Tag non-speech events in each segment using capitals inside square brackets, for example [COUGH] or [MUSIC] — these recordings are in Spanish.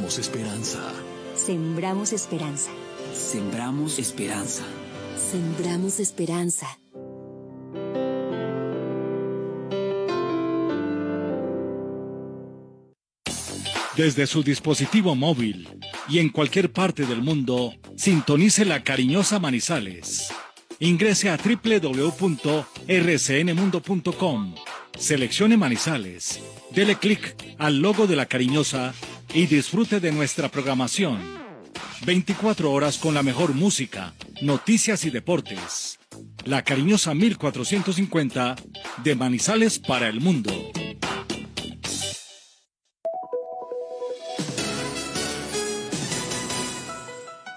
Sembramos esperanza. Sembramos esperanza. Sembramos esperanza. Sembramos esperanza. Desde su dispositivo móvil y en cualquier parte del mundo, sintonice la cariñosa Manizales. Ingrese a www.rcnmundo.com, seleccione Manizales, dele clic al logo de la cariñosa y disfrute de nuestra programación. 24 horas con la mejor música, noticias y deportes. La cariñosa 1450 de Manizales para el mundo.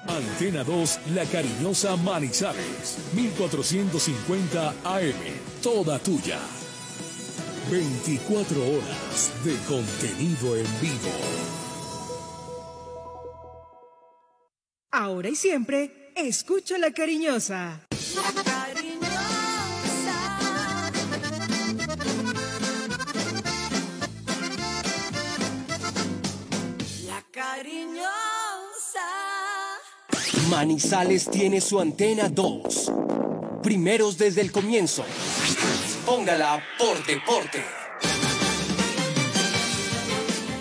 Antena 2, La Cariñosa Manizales, 1450 AM, toda tuya. 24 horas de contenido en vivo. Ahora y siempre, escucha La Cariñosa. La cariñosa. La cariñosa. Manizales tiene su antena 2. Primeros desde el comienzo. Póngala por deporte.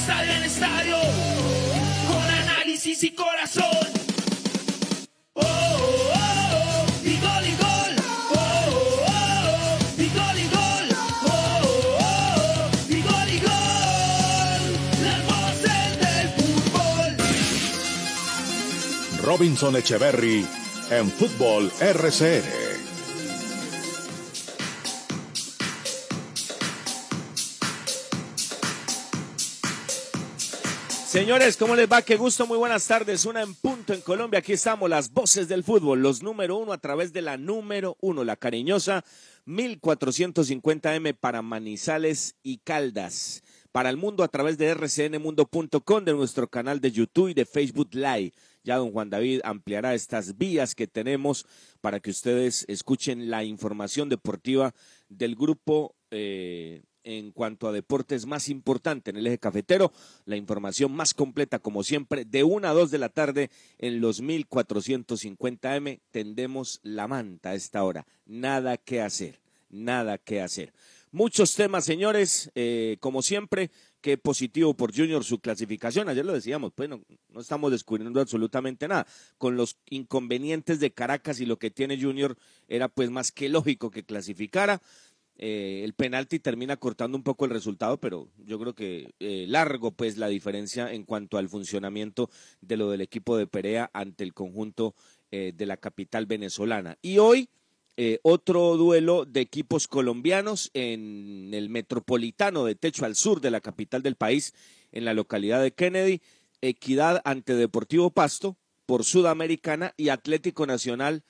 estadio en estadio, con análisis y corazón. Oh, oh, oh. Oh. Robinson Echeverry en Fútbol RCN. Señores, ¿cómo les va? Qué gusto, muy buenas tardes. Una en punto en Colombia. Aquí estamos, las voces del fútbol, los número uno a través de la número uno, la cariñosa 1450M para Manizales y Caldas. Para el mundo a través de rcnmundo.com, de nuestro canal de YouTube y de Facebook Live. Ya don Juan David ampliará estas vías que tenemos para que ustedes escuchen la información deportiva del grupo eh, en cuanto a deportes más importante en el eje cafetero. La información más completa, como siempre, de una a dos de la tarde en los 1450M. Tendemos la manta a esta hora. Nada que hacer, nada que hacer. Muchos temas, señores, eh, como siempre, qué positivo por Junior su clasificación. Ayer lo decíamos, bueno, no estamos descubriendo absolutamente nada. Con los inconvenientes de Caracas y lo que tiene Junior, era pues más que lógico que clasificara. Eh, el penalti termina cortando un poco el resultado, pero yo creo que eh, largo pues la diferencia en cuanto al funcionamiento de lo del equipo de Perea ante el conjunto eh, de la capital venezolana. Y hoy otro duelo de equipos colombianos en el metropolitano de Techo al sur de la capital del país, en la localidad de Kennedy, Equidad ante Deportivo Pasto por Sudamericana y Atlético Nacional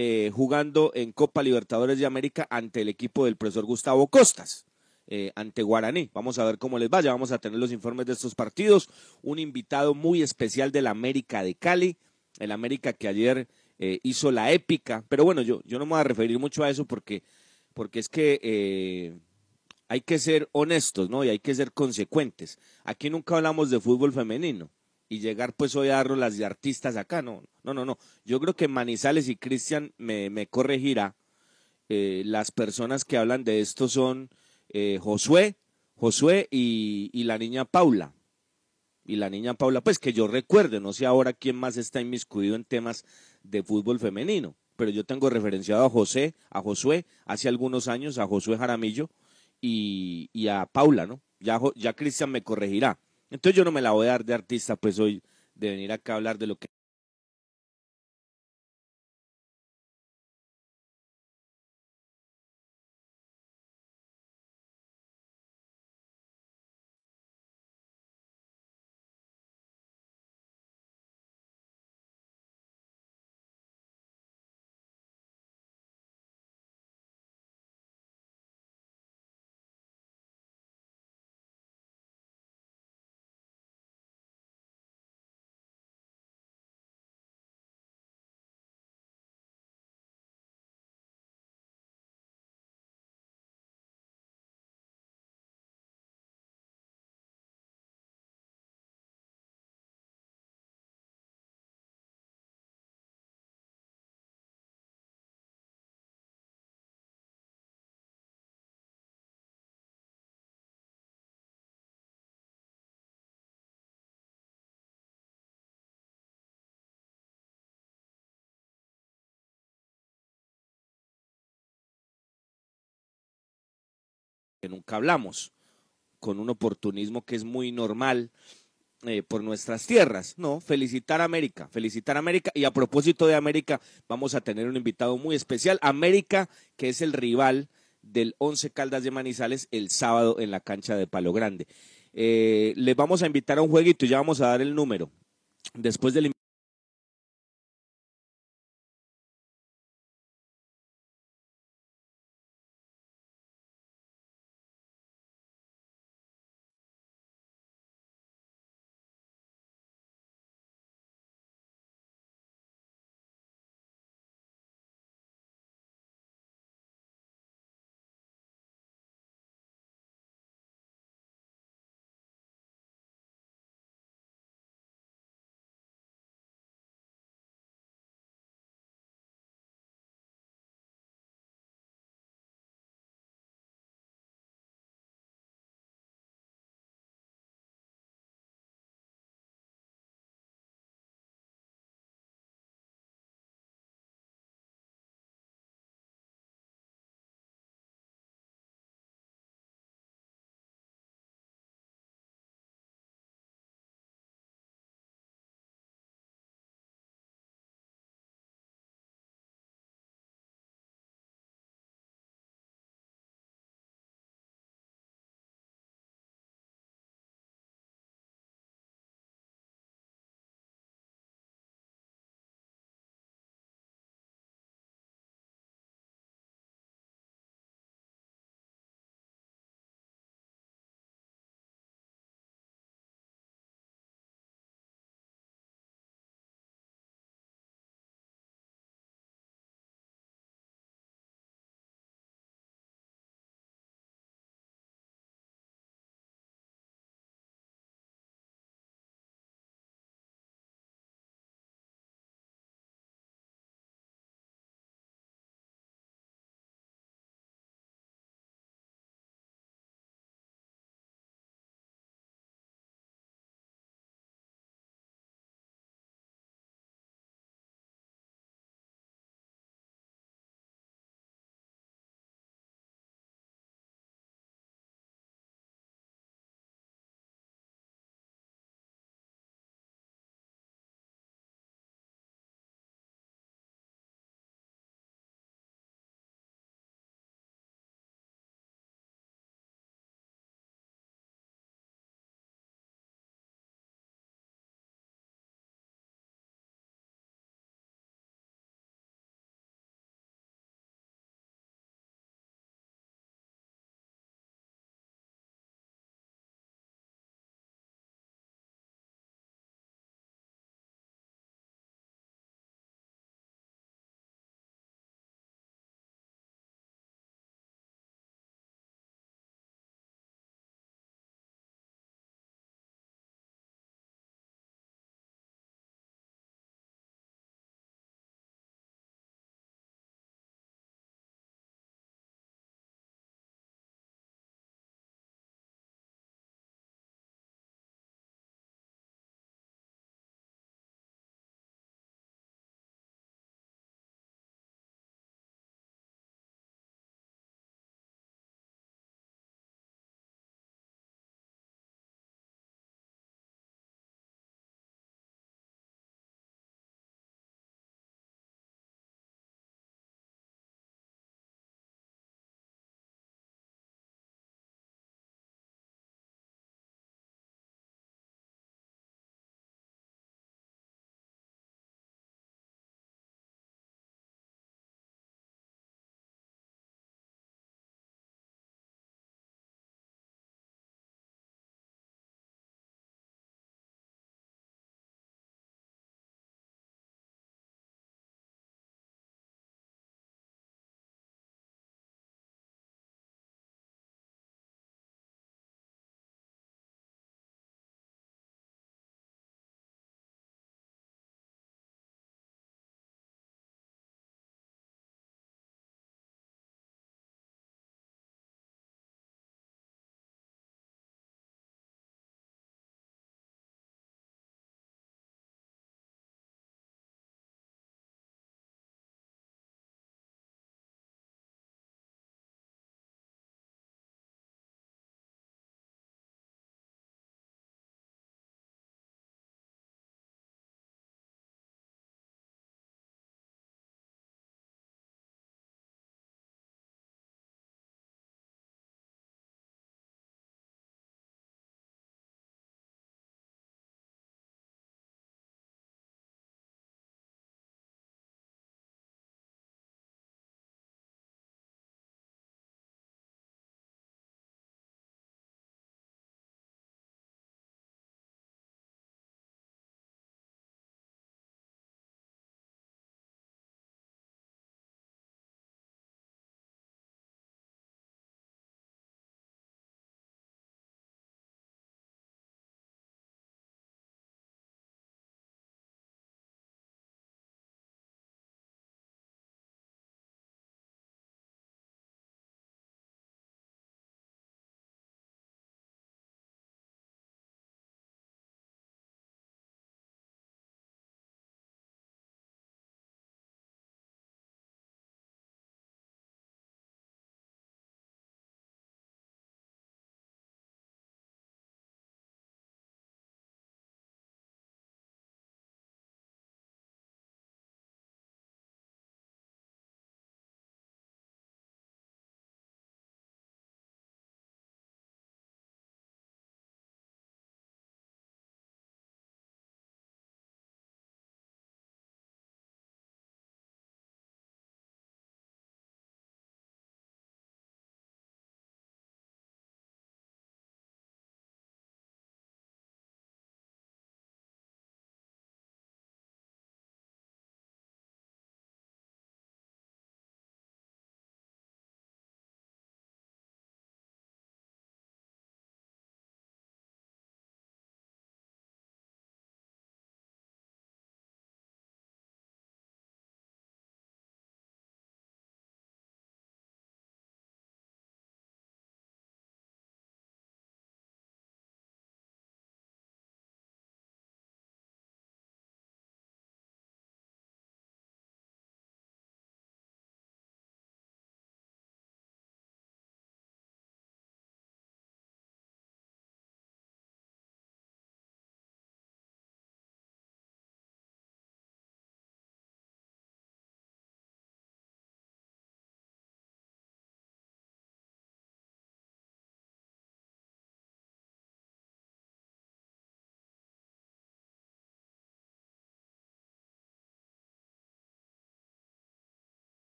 eh, jugando en Copa Libertadores de América ante el equipo del profesor Gustavo Costas. eh, ante Guaraní. Vamos a ver cómo les vaya. Vamos a tener los informes de estos partidos. Un invitado muy especial del América de Cali. El América que ayer eh, hizo la épica. Pero bueno, yo, yo no me voy a referir mucho a eso porque, porque es que eh, hay que ser honestos, ¿no? Y hay que ser consecuentes. Aquí nunca hablamos de fútbol femenino y llegar pues hoy a darnos las de artistas acá, no, no, no, no. Yo creo que Manizales y Cristian me, me corregirá. Eh, las personas que hablan de esto son eh, Josué, Josué y, y la niña Paula. Y la niña Paula, pues que yo recuerde, no sé ahora quién más está inmiscuido en temas de fútbol femenino, pero yo tengo referenciado a José, a Josué, hace algunos años, a Josué Jaramillo y, y a Paula, ¿no? Ya, ya Cristian me corregirá. Entonces yo no me la voy a dar de artista, pues hoy de venir acá a hablar de lo que nunca hablamos, con un oportunismo que es muy normal eh, por nuestras tierras. No, felicitar a América, felicitar a América. Y a propósito de América, vamos a tener un invitado muy especial. América, que es el rival del Once Caldas de Manizales el sábado en la cancha de Palo Grande. Eh, les vamos a invitar a un jueguito y ya vamos a dar el número. Después del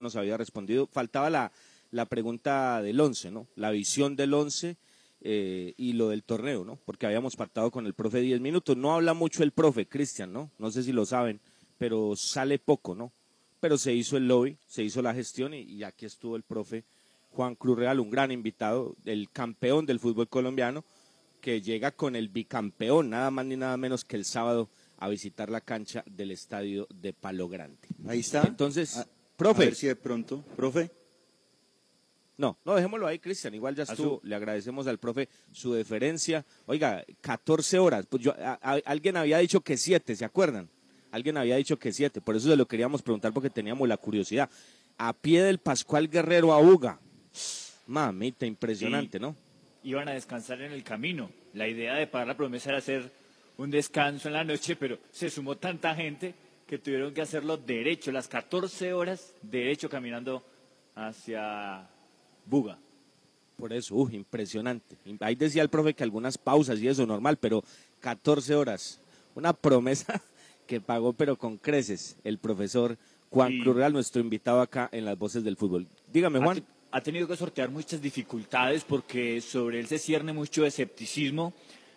nos había respondido. Faltaba la, la pregunta del once, ¿no? La visión del once eh, y lo del torneo, ¿no? Porque habíamos pactado con el profe 10 minutos. No habla mucho el profe, Cristian, ¿no? No sé si lo saben, pero sale poco, ¿no? Pero se hizo el lobby, se hizo la gestión y, y aquí estuvo el profe Juan Cruz Real, un gran invitado, el campeón del fútbol colombiano, que llega con el bicampeón, nada más ni nada menos que el sábado a visitar la cancha del estadio de Palo Grande. Ahí está. Entonces, A- profe. A ver si de pronto, profe. No, no, dejémoslo ahí, Cristian. Igual ya A estuvo. Le agradecemos al profe su deferencia. Oiga, 14 horas. Pues yo, a- a- alguien había dicho que 7, ¿se acuerdan? Alguien había dicho que 7. Por eso se lo queríamos preguntar porque teníamos la curiosidad. A pie del Pascual Guerrero a Uga. Mamita, impresionante, Sí. ¿no? Iban a descansar en el camino. La idea de pagar la promesa era hacer un descanso en la noche, pero se sumó tanta gente que tuvieron que hacerlo derecho, las 14 horas derecho caminando hacia Buga. Por eso, uy, impresionante. Ahí decía el profe que algunas pausas y eso normal, pero 14 horas. Una promesa [LAUGHS] que pagó, pero con creces, el profesor Juan Y- Cruz Real, nuestro invitado acá en las voces del fútbol. Dígame, Juan. Ha, tenido que sortear muchas dificultades porque sobre él se cierne mucho escepticismo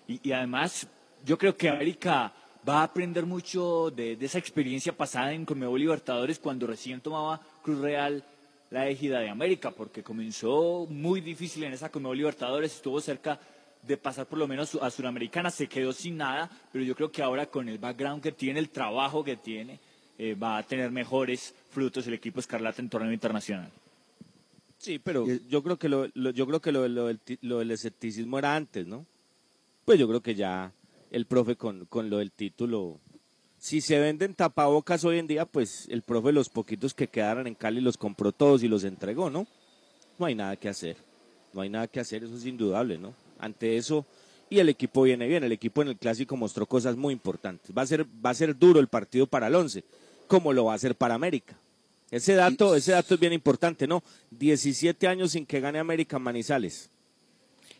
y, y además yo creo que América va a aprender mucho de, de esa experiencia pasada en Conmebol Libertadores cuando recién tomaba Cruz Real la égida de América porque comenzó muy difícil en esa Conmebol Libertadores, estuvo cerca de pasar por lo menos a Suramericana, se quedó sin nada, pero yo creo que ahora con el background que tiene, el trabajo que tiene, eh, va a tener mejores frutos el equipo Escarlata en torneo internacional. Sí, pero yo creo que lo, lo- yo creo que lo, lo lo del escepticismo era antes, ¿no? Pues yo creo que ya el profe con, con lo del título, si se venden tapabocas hoy en día, pues el profe los poquitos que quedaron en Cali los compró todos y los entregó, ¿no? No hay nada que hacer, no hay nada que hacer, eso es indudable, ¿no? Ante eso, y el equipo viene bien, el equipo en el clásico mostró cosas muy importantes. Va a ser, va a ser duro el partido para el 11, como lo va a ser para América. Ese dato, ese dato es bien importante, ¿no? 17 años sin que gane América Manizales.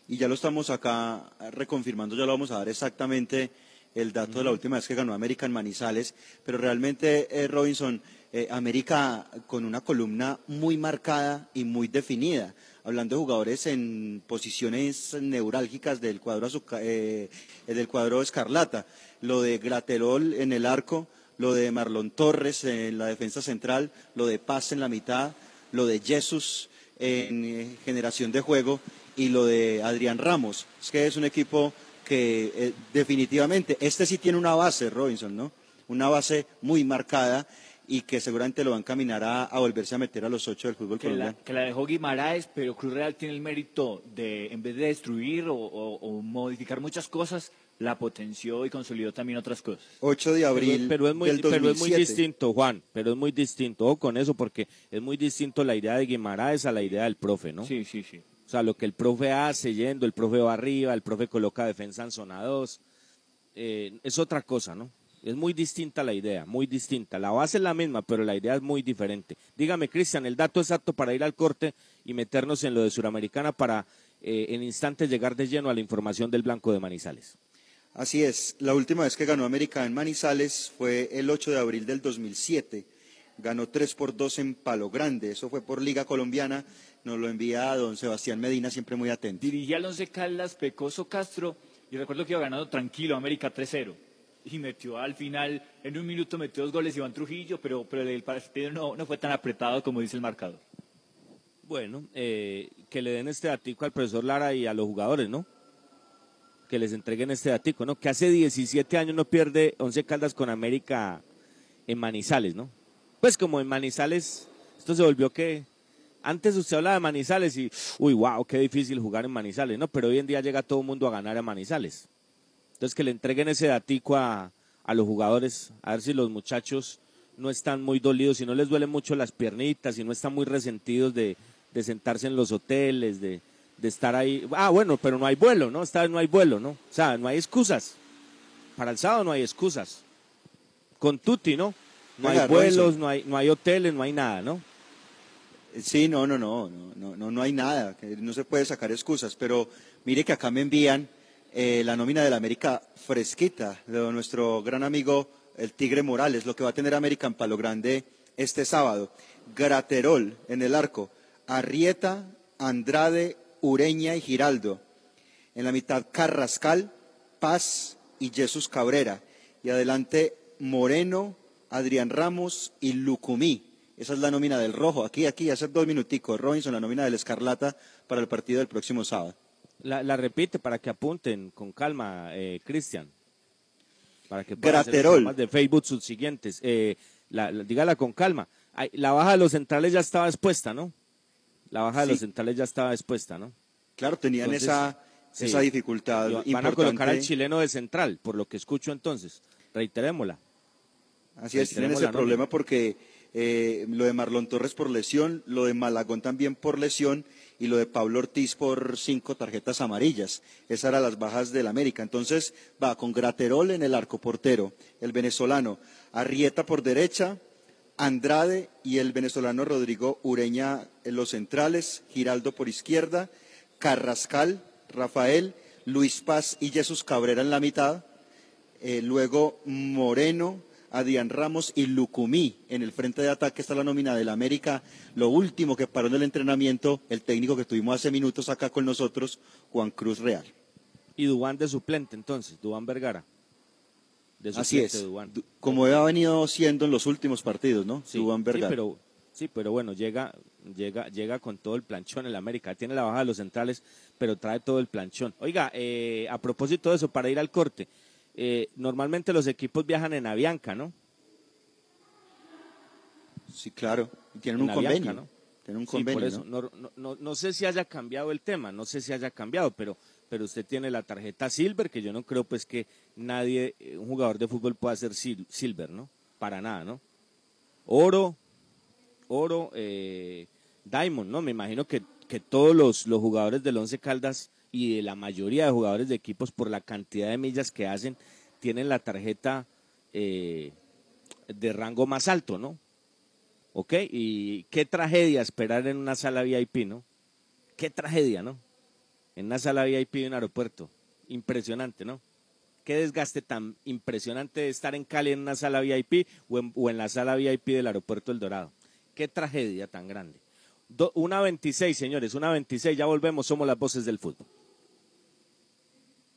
Y ya lo estamos acá reconfirmando, ya lo vamos a dar exactamente el dato de la última vez que ganó América en Manizales, pero realmente, eh, Robinson, eh, América con una columna muy marcada y muy definida, hablando de jugadores en posiciones neurálgicas del cuadro, eh, del cuadro escarlata, lo de Graterol en el arco, lo de Marlon Torres en la defensa central, lo de Paz en la mitad, lo de Jesús en generación de juego y lo de Adrián Ramos. Es que es un equipo que eh, definitivamente, este sí tiene una base, Robinson, ¿no? Una base muy marcada y que seguramente lo va a encaminar a, a volverse a meter a los ocho del fútbol que la, que la dejó Guimaraes, pero Cruz Real tiene el mérito de, en vez de destruir o, o- o modificar muchas cosas, la potenció y consolidó también otras cosas. 8 de abril pero, pero es muy, del pero es muy 2007. distinto, Juan, pero es muy distinto. Con eso, porque es muy distinto la idea de Guimaraes a la idea del profe, ¿no? Sí, sí, sí. Sea, lo que el profe hace yendo, el profe va arriba, el profe coloca defensa en zona 2, eh, es otra cosa, ¿no? Es muy distinta la idea, muy distinta. La base es la misma, pero la idea es muy diferente. Dígame, Cristian, el dato exacto para ir al corte y meternos en lo de Suramericana para eh, en instantes llegar de lleno a la información del Blanco de Manizales. Así es, la última vez que ganó América en Manizales fue el 8 de abril del 2007. Ganó 3 por 2 en Palo Grande, eso fue por Liga Colombiana, nos lo envía don Sebastián Medina, siempre muy atento. Dirigía al Once Caldas, Pecoso Castro, y recuerdo que iba ganando tranquilo América 3-0. Y metió al final, en un minuto metió dos goles Iván Trujillo, pero, pero el partido no, no fue tan apretado como dice el marcador. Bueno, eh, que le den este datico al profesor Lara y a los jugadores, ¿no? Que les entreguen este datico, ¿no? Que hace 17 años no pierde 11 Caldas con América en Manizales, ¿no? Pues como en Manizales, esto se volvió que... Antes usted hablaba de Manizales y, uy, wow, qué difícil jugar en Manizales, ¿no? Pero hoy en día llega todo el mundo a ganar a Manizales. Entonces que le entreguen ese datico a, a los jugadores, a ver si los muchachos no están muy dolidos, si no les duelen mucho las piernitas, si no están muy resentidos de, de sentarse en los hoteles, de, de estar ahí. Ah, bueno, pero no hay vuelo, ¿no? Esta vez no hay vuelo, ¿no? O sea, no hay excusas. Para el sábado no hay excusas. Con Tuti, ¿no? No hay vuelos, Robinson. no hay, no hay hoteles, no hay nada, ¿no? Sí, no, no, no, no, no, no, hay nada, no se puede sacar excusas, pero mire que acá me envían eh, la nómina de la América fresquita, de nuestro gran amigo el Tigre Morales, lo que va a tener América en Palo Grande este sábado. Graterol en el arco, Arrieta, Andrade, Ureña y Giraldo. En la mitad Carrascal, Paz y Jesús Cabrera. Y adelante Moreno, Adrián Ramos y Lucumí. Esa es la nómina del rojo. Aquí, aquí, hace dos minuticos. Robinson, la nómina del Escarlata para el partido del próximo sábado. La, la repite para que apunten con calma, eh, Cristian. Para que puedan temas de Facebook sus siguientes. Eh, la- la- dígala con calma. Ay, la baja de los centrales ya estaba expuesta, ¿no? La baja de Sí. los centrales ya estaba expuesta, ¿no? Claro, tenían Entonces, esa, sí. esa dificultad. Van a colocar al chileno de central, por lo que escucho entonces. Reiterémosla. Así es, tienen ese problema porque eh, lo de Marlon Torres por lesión, lo de Malagón también por lesión y lo de Pablo Ortiz por cinco tarjetas amarillas. Esas eran las bajas del América. Entonces va con Graterol en el arco portero, el venezolano, Arrieta por derecha, Andrade y el venezolano Rodrigo Ureña en los centrales, Giraldo por izquierda, Carrascal, Rafael, Luis Paz y Jesús Cabrera en la mitad, eh, luego Moreno, Adrián Ramos y Lucumí en el frente de ataque está la nómina del América. Lo último que paró en el entrenamiento, el técnico que tuvimos hace minutos acá con nosotros, Juan Cruz Real. Y Dubán de suplente, entonces, Dubán Vergara. De Así es, como ha venido siendo en los últimos partidos, ¿no? Sí, Duván sí, Vergara. pero, sí, pero bueno, llega, llega, llega con todo el planchón en la América. Tiene la baja de los centrales, pero trae todo el planchón. Oiga, eh, a propósito de eso, para ir al corte, eh, normalmente los equipos viajan en Avianca, ¿no? Sí, claro. Y tienen En un Avianca, convenio. ¿no? Tienen un Sí, por convenio, eso. ¿no? No, sé si haya cambiado el tema, no sé si haya cambiado, pero, pero usted tiene la tarjeta Silver, que yo no creo pues que nadie, eh, un jugador de fútbol pueda ser sil- Silver, ¿no? Para nada, ¿no? Oro, oro, eh, Diamond, ¿no? Me imagino que, que todos los, los jugadores del Once Caldas y de la mayoría de jugadores de equipos por la cantidad de millas que hacen, tienen la tarjeta eh, de rango más alto, ¿no? ¿Ok? Y qué tragedia esperar en una sala VIP, ¿no? Qué tragedia, ¿no? En una sala VIP de un aeropuerto. Impresionante, ¿no? Qué desgaste tan impresionante estar en Cali en una sala VIP o en, la sala VIP del aeropuerto El Dorado. Qué tragedia tan grande. Una 26, señores, una 26. Ya volvemos, somos las voces del fútbol.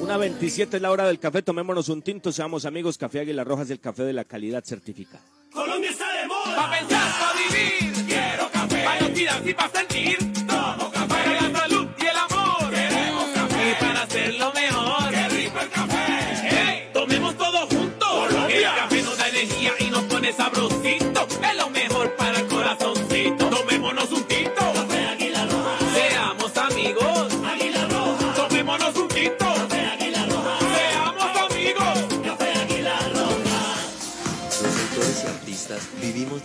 Una 27 es la hora del café, tomémonos un tinto, seamos amigos. Café Águila Rojas, el café de la calidad certificada. Colombia está de moda. Pa' pensar, pa' vivir. Quiero café. Pa' identidad y pa' sentir. Tomo café.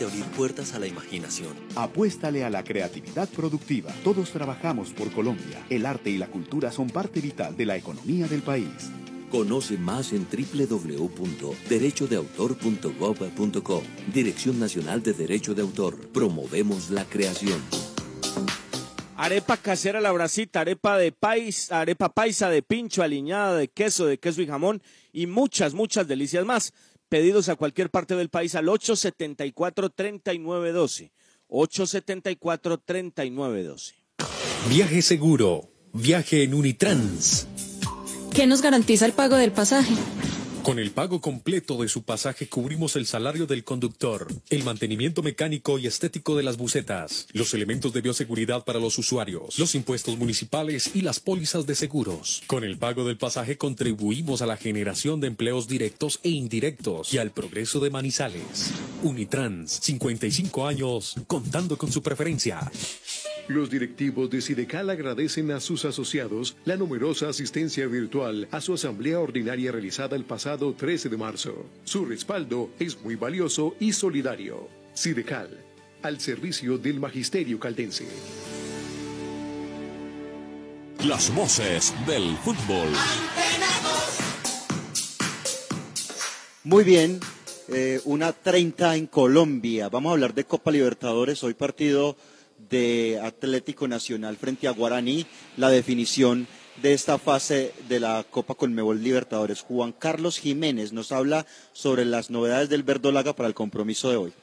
Abrir puertas a la imaginación. Apuéstale a la creatividad productiva. Todos trabajamos por Colombia. El arte y la cultura son parte vital de la economía del país. Conoce más en www.derechodeautor.gov.co. Dirección Nacional de Derecho de Autor. Promovemos la creación. Arepa casera la bracita, arepa de país, arepa paisa de pincho, aliñada de queso, de queso y jamón y muchas, muchas delicias más. Pedidos a cualquier parte del país al 874-3912. 874-3912. Viaje seguro. Viaje en Unitrans. ¿Qué nos garantiza el pago del pasaje? Con el pago completo de su pasaje cubrimos el salario del conductor, el mantenimiento mecánico y estético de las bucetas, los elementos de bioseguridad para los usuarios, los impuestos municipales y las pólizas de seguros. Con el pago del pasaje contribuimos a la generación de empleos directos e indirectos y al progreso de Manizales. Unitrans, 55 años, contando con su preferencia. Los directivos de Sidecal agradecen a sus asociados la numerosa asistencia virtual a su asamblea ordinaria realizada el pasado 13 de marzo. Su respaldo es muy valioso y solidario. Sidecal, al servicio del magisterio caldense. Las voces del fútbol. Muy bien, eh, una 30 en Colombia. Vamos a hablar de Copa Libertadores. Hoy partido de Atlético Nacional frente a Guaraní. La definición de esta fase de la Copa Conmebol Libertadores. Juan Carlos Jiménez nos habla sobre las novedades del Verdolaga para el compromiso de hoy.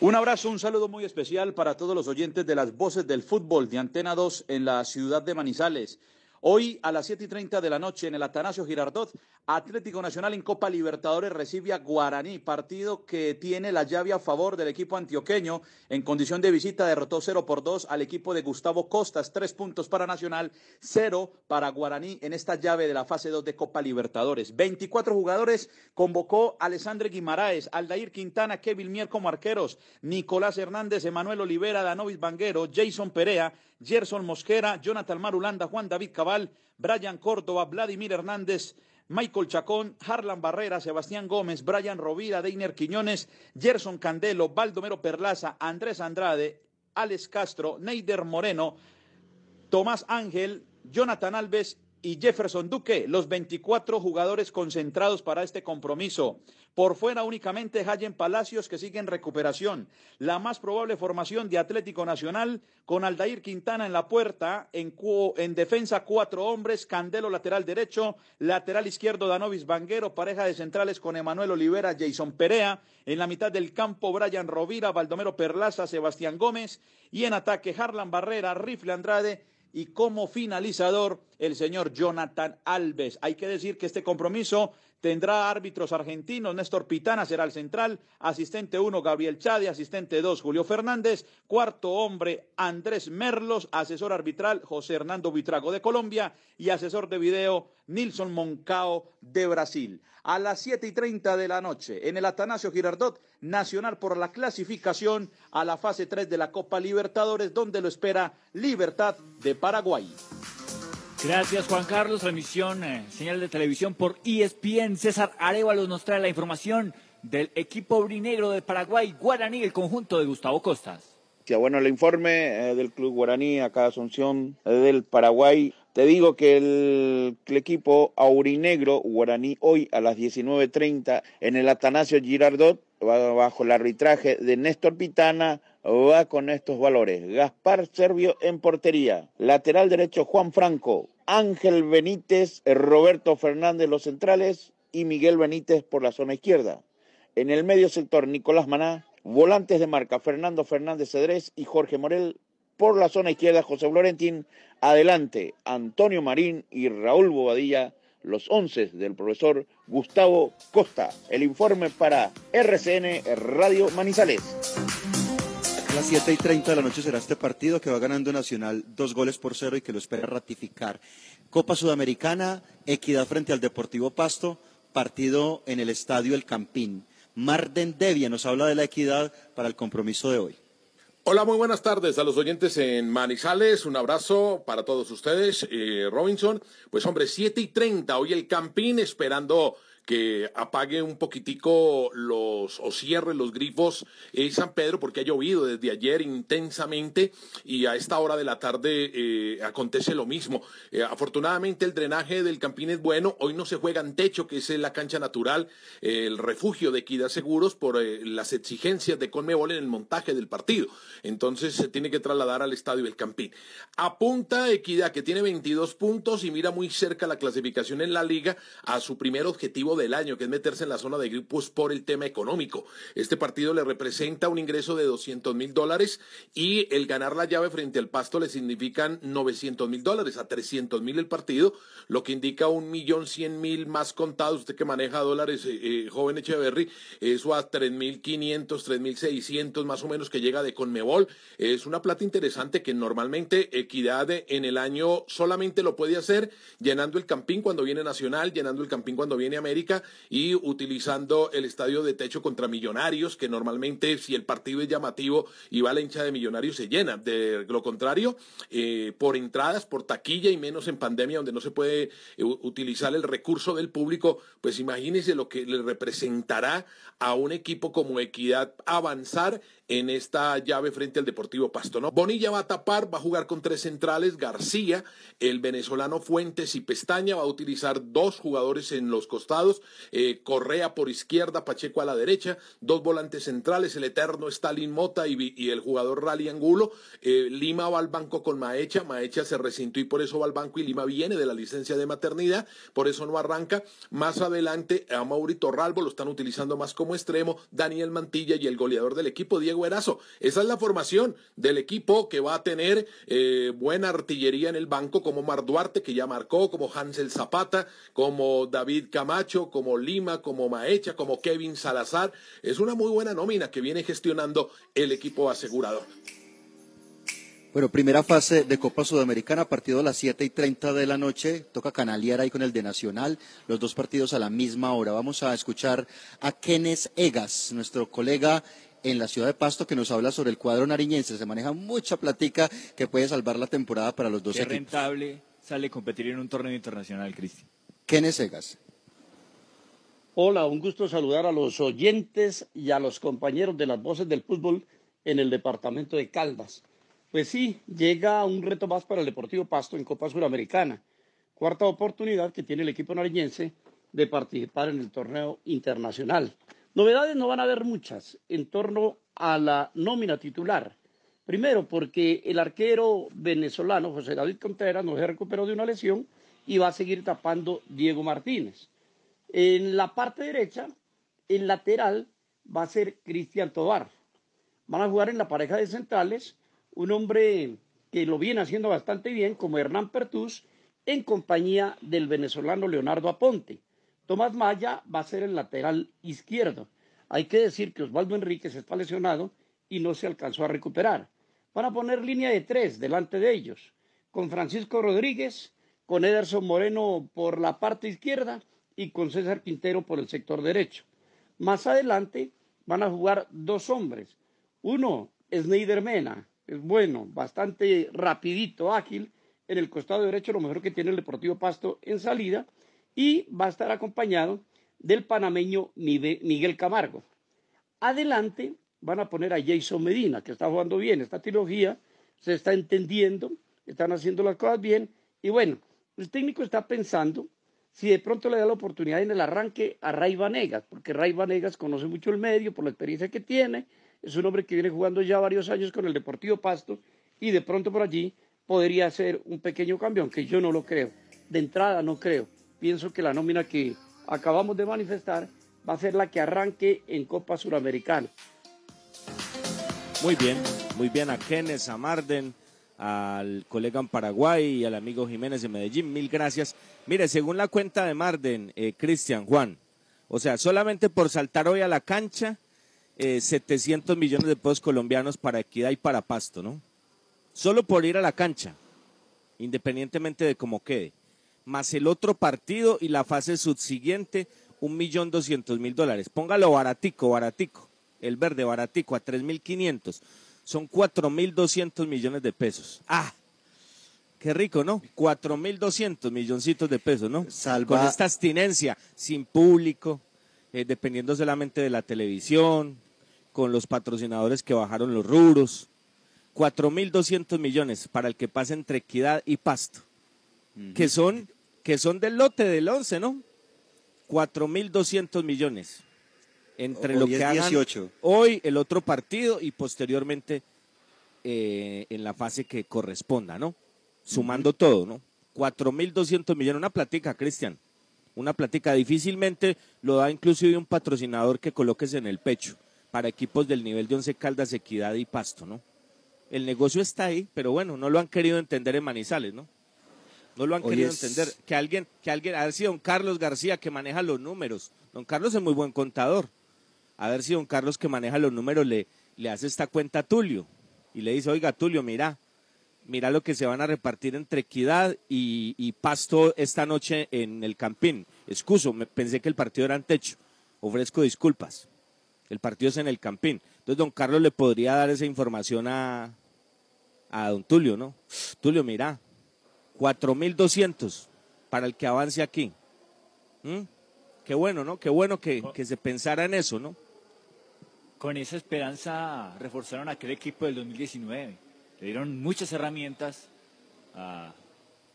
Un abrazo, un saludo muy especial para todos los oyentes de las voces del fútbol de Antena 2 en la ciudad de Manizales. Hoy a las siete y treinta de la noche en el Atanasio Girardot, Atlético Nacional en Copa Libertadores recibe a Guaraní, partido que tiene la llave a favor del equipo antioqueño. En condición de visita derrotó 0 por 2 al equipo de Gustavo Costas, tres puntos para Nacional, cero para Guaraní en esta llave de la fase 2 de Copa Libertadores. 24 jugadores convocó Alessandre Guimaraes, Aldair Quintana, Kevin Mier como arqueros, Nicolás Hernández, Emanuel Olivera, Danovis Banguero, Jason Perea, Gerson Mosquera, Jonathan Marulanda, Juan David Cabal, Brian Córdoba, Vladimir Hernández, Michael Chacón, Harlan Barrera, Sebastián Gómez, Brian Rovira, Deiner Quiñones, Gerson Candelo, Baldomero Perlaza, Andrés Andrade, Alex Castro, Neider Moreno, Tomás Ángel, Jonathan Alves y Jefferson Duque, los 24 jugadores concentrados para este compromiso. Por fuera únicamente Jayen Palacios que sigue en recuperación. La más probable formación de Atlético Nacional con Aldair Quintana en la puerta, en, en defensa cuatro hombres, Candelo lateral derecho, lateral izquierdo Danovis Banguero, pareja de centrales con Emanuel Olivera, Jason Perea, en la mitad del campo Brian Rovira, Baldomero Perlaza, Sebastián Gómez y en ataque Harlan Barrera, Rifle Andrade y como finalizador el señor Jonathan Alves. Hay que decir que este compromiso tendrá árbitros argentinos. Néstor Pitana será el central, asistente uno Gabriel Chade, asistente dos Julio Fernández, cuarto hombre Andrés Merlos, asesor arbitral José Hernando Vitrago de Colombia y asesor de video Nilson Moncao de Brasil. A las siete y treinta de la noche en el Atanasio Girardot, Nacional por la clasificación a la fase 3 de la Copa Libertadores, donde lo espera Libertad de Paraguay. Gracias Juan Carlos, transmisión, eh, señal de televisión por ESPN. César Arevalo nos trae la información del equipo brinegro de Paraguay, Guaraní, el conjunto de Gustavo Costas. Bueno, el informe eh, del Club Guaraní, acá Asunción eh, del Paraguay. Te digo que el, el, equipo aurinegro Guaraní hoy a las 19.30 en el Atanasio Girardot, bajo el arbitraje de Néstor Pitana, va con estos valores. Gaspar Servio en portería. Lateral derecho Juan Franco. Ángel Benítez, Roberto Fernández los centrales y Miguel Benítez por la zona izquierda. En el medio sector Nicolás Maná. Volantes de marca Fernando Fernández Cedrés y Jorge Morel. Por la zona izquierda José Florentín. Adelante Antonio Marín y Raúl Bobadilla los once del profesor Gustavo Costa. El informe para RCN Radio Manizales. A las 7 y 30 de la noche será este partido que va ganando Nacional dos goles por cero y que lo espera ratificar. Copa Sudamericana, Equidad frente al Deportivo Pasto, partido en el Estadio El Campín. Marden Devia nos habla de la equidad para el compromiso de hoy. Hola, muy buenas tardes a los oyentes en Manizales. Un abrazo para todos ustedes. Eh, Robinson, pues hombre, 7 y 30, hoy el Campín esperando que apague un poquitico los o cierre los grifos en San Pedro porque ha llovido desde ayer intensamente y a esta hora de la tarde eh, acontece lo mismo. Eh, afortunadamente el drenaje del Campín es bueno, hoy no se juega en techo que es la cancha natural, eh, el refugio de Equidad Seguros por las exigencias de Conmebol en el montaje del partido. Entonces se tiene que trasladar al estadio del Campín. Apunta Equidad que tiene 22 puntos y mira muy cerca la clasificación en la liga a su primer objetivo del año, que es meterse en la zona de grupos por el tema económico. Este partido le representa un ingreso de 200 mil dólares y el ganar la llave frente al Pasto le significan 900 mil dólares, a 300 mil el partido, lo que indica un millón cien mil más contados. Usted que maneja dólares, eh, eh, joven Echeverry, eso a tres mil quinientos, tres mil seiscientos más o menos que llega de Conmebol. Es una plata interesante que normalmente Equidad en el año solamente lo puede hacer llenando el campín cuando viene Nacional, llenando el campín cuando viene América Y utilizando el estadio de techo contra Millonarios, que normalmente si el partido es llamativo y va la hincha de Millonarios se llena. De lo contrario, eh, por entradas, por taquilla y menos en pandemia donde no se puede eh, utilizar el recurso del público, pues imagínense lo que le representará a un equipo como Equidad avanzar en esta llave frente al Deportivo Pasto. ¿no? Bonilla va a tapar, va a jugar con tres centrales, García, el venezolano Fuentes y Pestaña, va a utilizar dos jugadores en los costados, eh, Correa por izquierda, Pacheco a la derecha, dos volantes centrales, el eterno Stalin Mota y, el jugador Rally Angulo. Eh, Lima va al banco con Maecha, Maecha se resintió y por eso va al banco y Lima viene de la licencia de maternidad, por eso no arranca. Más adelante a Maurito Ralbo lo están utilizando más como extremo, Daniel Mantilla y el goleador del equipo, Diego Esa es la formación del equipo que va a tener eh, buena artillería en el banco, como Mar Duarte, que ya marcó, como Hansel Zapata, como David Camacho, como Lima, como Maecha, como Kevin Salazar. Es una muy buena nómina que viene gestionando el equipo asegurador. Bueno, primera fase de Copa Sudamericana, partido a las 7 y 30 de la noche. Toca canalear ahí con el de Nacional, los dos partidos a la misma hora. Vamos a escuchar a Kenneth Egas, nuestro colega en la ciudad de Pasto que nos habla sobre el cuadro nariñense. Se maneja mucha platica que puede salvar la temporada para los dos Qué equipos. rentable sale competir en un torneo internacional, Cristian. Kenneth Egas. Hola, un gusto saludar a los oyentes y a los compañeros de las voces del fútbol en el departamento de Caldas. Pues sí, llega un reto más para el Deportivo Pasto en Copa Suramericana. Cuarta oportunidad que tiene el equipo nariñense de participar en el torneo internacional. Novedades no van a haber muchas en torno a la nómina titular. Primero, porque el arquero venezolano José David Contreras no se recuperó de una lesión y va a seguir tapando Diego Martínez. En la parte derecha, el lateral va a ser Cristian Tobar. Van a jugar en la pareja de centrales un hombre que lo viene haciendo bastante bien, como Hernán Pertús, en compañía del venezolano Leonardo Aponte. Tomás Maya va a ser el lateral izquierdo. Hay que decir que Osvaldo Enríquez está lesionado y no se alcanzó a recuperar. Van a poner línea de tres delante de ellos, con Francisco Rodríguez, con Ederson Moreno por la parte izquierda y con César Quintero por el sector derecho. Más adelante van a jugar dos hombres. Uno, Sneider Mena, es bueno, bastante rapidito, ágil, en el costado derecho, lo mejor que tiene el Deportivo Pasto en salida y va a estar acompañado del panameño Miguel Camargo. Adelante van a poner a Jason Medina, que está jugando bien esta trilogía, se está entendiendo, están haciendo las cosas bien y bueno, el técnico está pensando si de pronto le da la oportunidad en el arranque a Ray Vanegas, porque Ray Vanegas conoce mucho el medio por la experiencia que tiene, es un hombre que viene jugando ya varios años con el Deportivo Pasto y de pronto por allí podría ser un pequeño cambio, aunque yo no lo creo. De entrada no creo pienso que la nómina que acabamos de manifestar va a ser la que arranque en Copa Suramericana. Muy bien, muy bien a Kenneth, a Marden, al colega en Paraguay y al amigo Jiménez de Medellín. Mil gracias. Mire, según la cuenta de Marden, eh, Cristian, Juan, o sea, solamente por saltar hoy a la cancha, eh, 700 millones de pesos colombianos para Equidad y para Pasto, ¿no? Solo por ir a la cancha, independientemente de cómo quede más el otro partido y la fase subsiguiente, un millón doscientos mil dólares. Póngalo baratico, baratico, el verde baratico a tres mil quinientos. Son cuatro mil doscientos millones de pesos. Ah, qué rico, ¿no? Cuatro mil doscientos milloncitos de pesos, ¿no? Con esta abstinencia, sin público, eh, dependiendo solamente de la televisión, con los patrocinadores que bajaron los rubros. Cuatro mil doscientos millones para el que pase entre equidad y pasto que son, que son del lote del 11, ¿no? 4.200 millones. Entre lo que hagan hoy, el otro partido y posteriormente eh, en la fase que corresponda, ¿no? Sumando todo, ¿no? 4.200 millones, una platica, Cristian. Una platica. Difícilmente lo da inclusive un patrocinador que coloques en el pecho para equipos del nivel de Once Caldas, Equidad y Pasto, ¿no? El negocio está ahí, pero bueno, no lo han querido entender en Manizales, ¿no? No lo han querido entender. Que alguien, que alguien, a ver si don Carlos García que maneja los números. Don Carlos es muy buen contador. A ver si don Carlos que maneja los números le, le hace esta cuenta a Tulio. Y le dice, oiga Tulio, mira, mira lo que se van a repartir entre Equidad y, y Pasto esta noche en el Campín. Excuso, me, pensé que el partido era en techo. Ofrezco disculpas. El partido es en el Campín. Entonces, don Carlos le podría dar esa información a, a don Tulio, ¿no? Tulio, mira, 4.200 para el que avance aquí. ¿Mm? Qué bueno, ¿no? Qué bueno que, que se pensara en eso, ¿no? Con esa esperanza reforzaron aquel equipo del 2019. Le dieron muchas herramientas a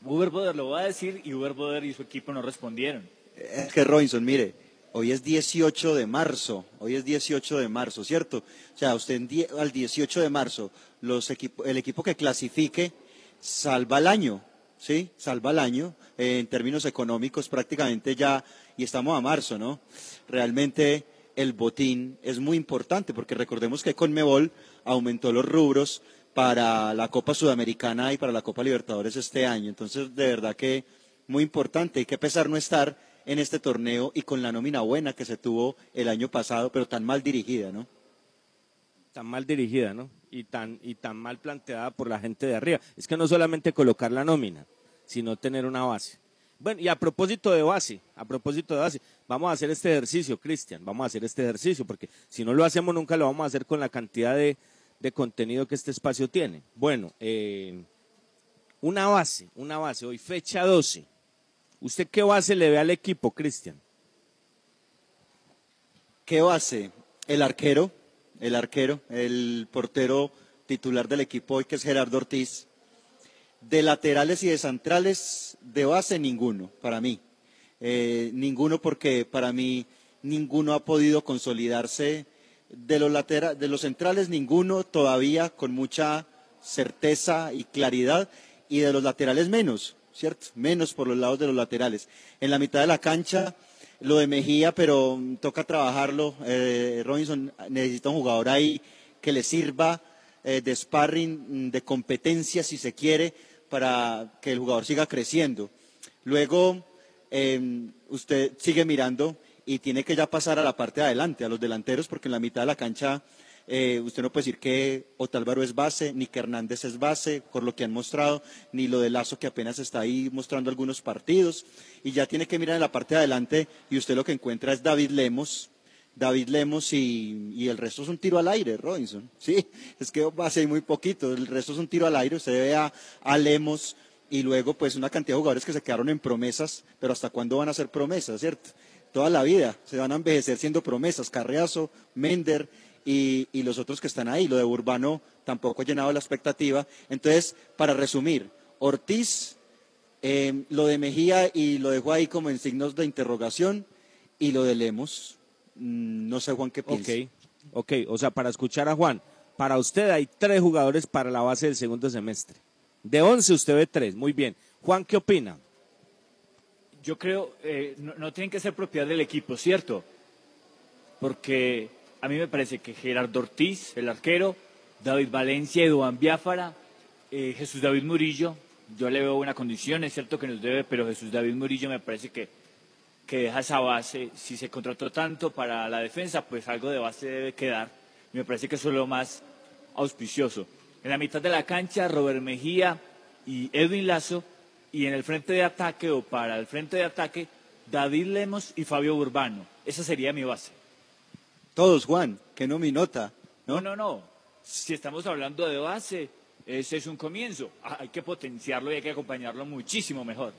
Uber Boder, lo voy a decir, y Uber Boder y su equipo no respondieron. Es que Robinson, mire, hoy es 18 de marzo, hoy es 18 de marzo, ¿cierto? O sea, usted en die- al 18 de marzo, los equipo- el equipo que clasifique salva el año, ¿sí? Salva el año eh, en términos económicos prácticamente ya, y estamos a marzo, ¿no? Realmente el botín es muy importante porque recordemos que Conmebol aumentó los rubros para la Copa Sudamericana y para la Copa Libertadores este año. Entonces, de verdad que muy importante. Hay que pesar no estar en este torneo y con la nómina buena que se tuvo el año pasado, pero tan mal dirigida, ¿no? Tan mal dirigida, ¿no? Y tan, y tan mal planteada por la gente de arriba. Es que no solamente colocar la nómina, sino tener una base. Bueno, y a propósito de base, a propósito de base, vamos a hacer este ejercicio, Cristian, vamos a hacer este ejercicio, porque si no lo hacemos nunca lo vamos a hacer con la cantidad de, de contenido que este espacio tiene. Bueno, eh, una base, una base, hoy fecha 12. ¿Usted qué base le ve al equipo, Cristian? ¿Qué base? El arquero, el arquero, el portero titular del equipo hoy, que es Gerardo Ortiz. De laterales y de centrales, de base ninguno, para mí. Eh, ninguno porque para mí ninguno ha podido consolidarse. De los, latera- de los centrales, ninguno todavía con mucha certeza y claridad. Y de los laterales menos, ¿cierto? Menos por los lados de los laterales. En la mitad de la cancha, lo de Mejía, pero toca trabajarlo. Eh, Robinson necesita un jugador ahí que le sirva eh, de sparring, de competencia, si se quiere, para que el jugador siga creciendo. Luego, eh, usted sigue mirando y tiene que ya pasar a la parte de adelante, a los delanteros, porque en la mitad de la cancha eh, usted no puede decir que Otálvaro es base, ni que Hernández es base, por lo que han mostrado, ni lo de Lazo que apenas está ahí mostrando algunos partidos. Y ya tiene que mirar en la parte de adelante y usted lo que encuentra es David Lemos. David Lemos y, el resto es un tiro al aire, Robinson. [LAUGHS] Sí, es que va a ser muy poquito, el resto es un tiro al aire. Usted ve a, a Lemos y luego pues una cantidad de jugadores que se quedaron en promesas, pero ¿hasta cuándo van a ser promesas, cierto? Toda la vida se van a envejecer siendo promesas. Carreazo, Mender y, y los otros que están ahí. Lo de Urbano tampoco ha llenado la expectativa. Entonces, para resumir, Ortiz, eh, lo de Mejía y lo dejo ahí como en signos de interrogación y lo de Lemos, no sé Juan qué piensa. Ok, ok, o sea, para escuchar a Juan, para usted hay tres jugadores para la base del segundo semestre. De 11 usted ve tres, muy bien. Juan, ¿qué opina? Yo creo, eh, no, no tienen que ser propiedad del equipo, ¿cierto? Porque a mí me parece que Gerardo Ortiz, el arquero, David Valencia, Eduán Biafara, eh, Jesús David Murillo, yo le veo buena condición, es cierto que nos debe, pero Jesús David Murillo me parece que, que deja esa base. Si se contrató tanto para la defensa, pues algo de base debe quedar. Me parece que eso es lo más auspicioso. En la mitad de la cancha, Robert Mejía y Edwin Lazo, y en el frente de ataque o para el frente de ataque, David Lemos y Fabio Urbano. Esa sería mi base. Todos, Juan, que no mi nota. No, no, no. Si estamos hablando de base, ese es un comienzo. Ah, Hay que potenciarlo y hay que acompañarlo muchísimo mejor.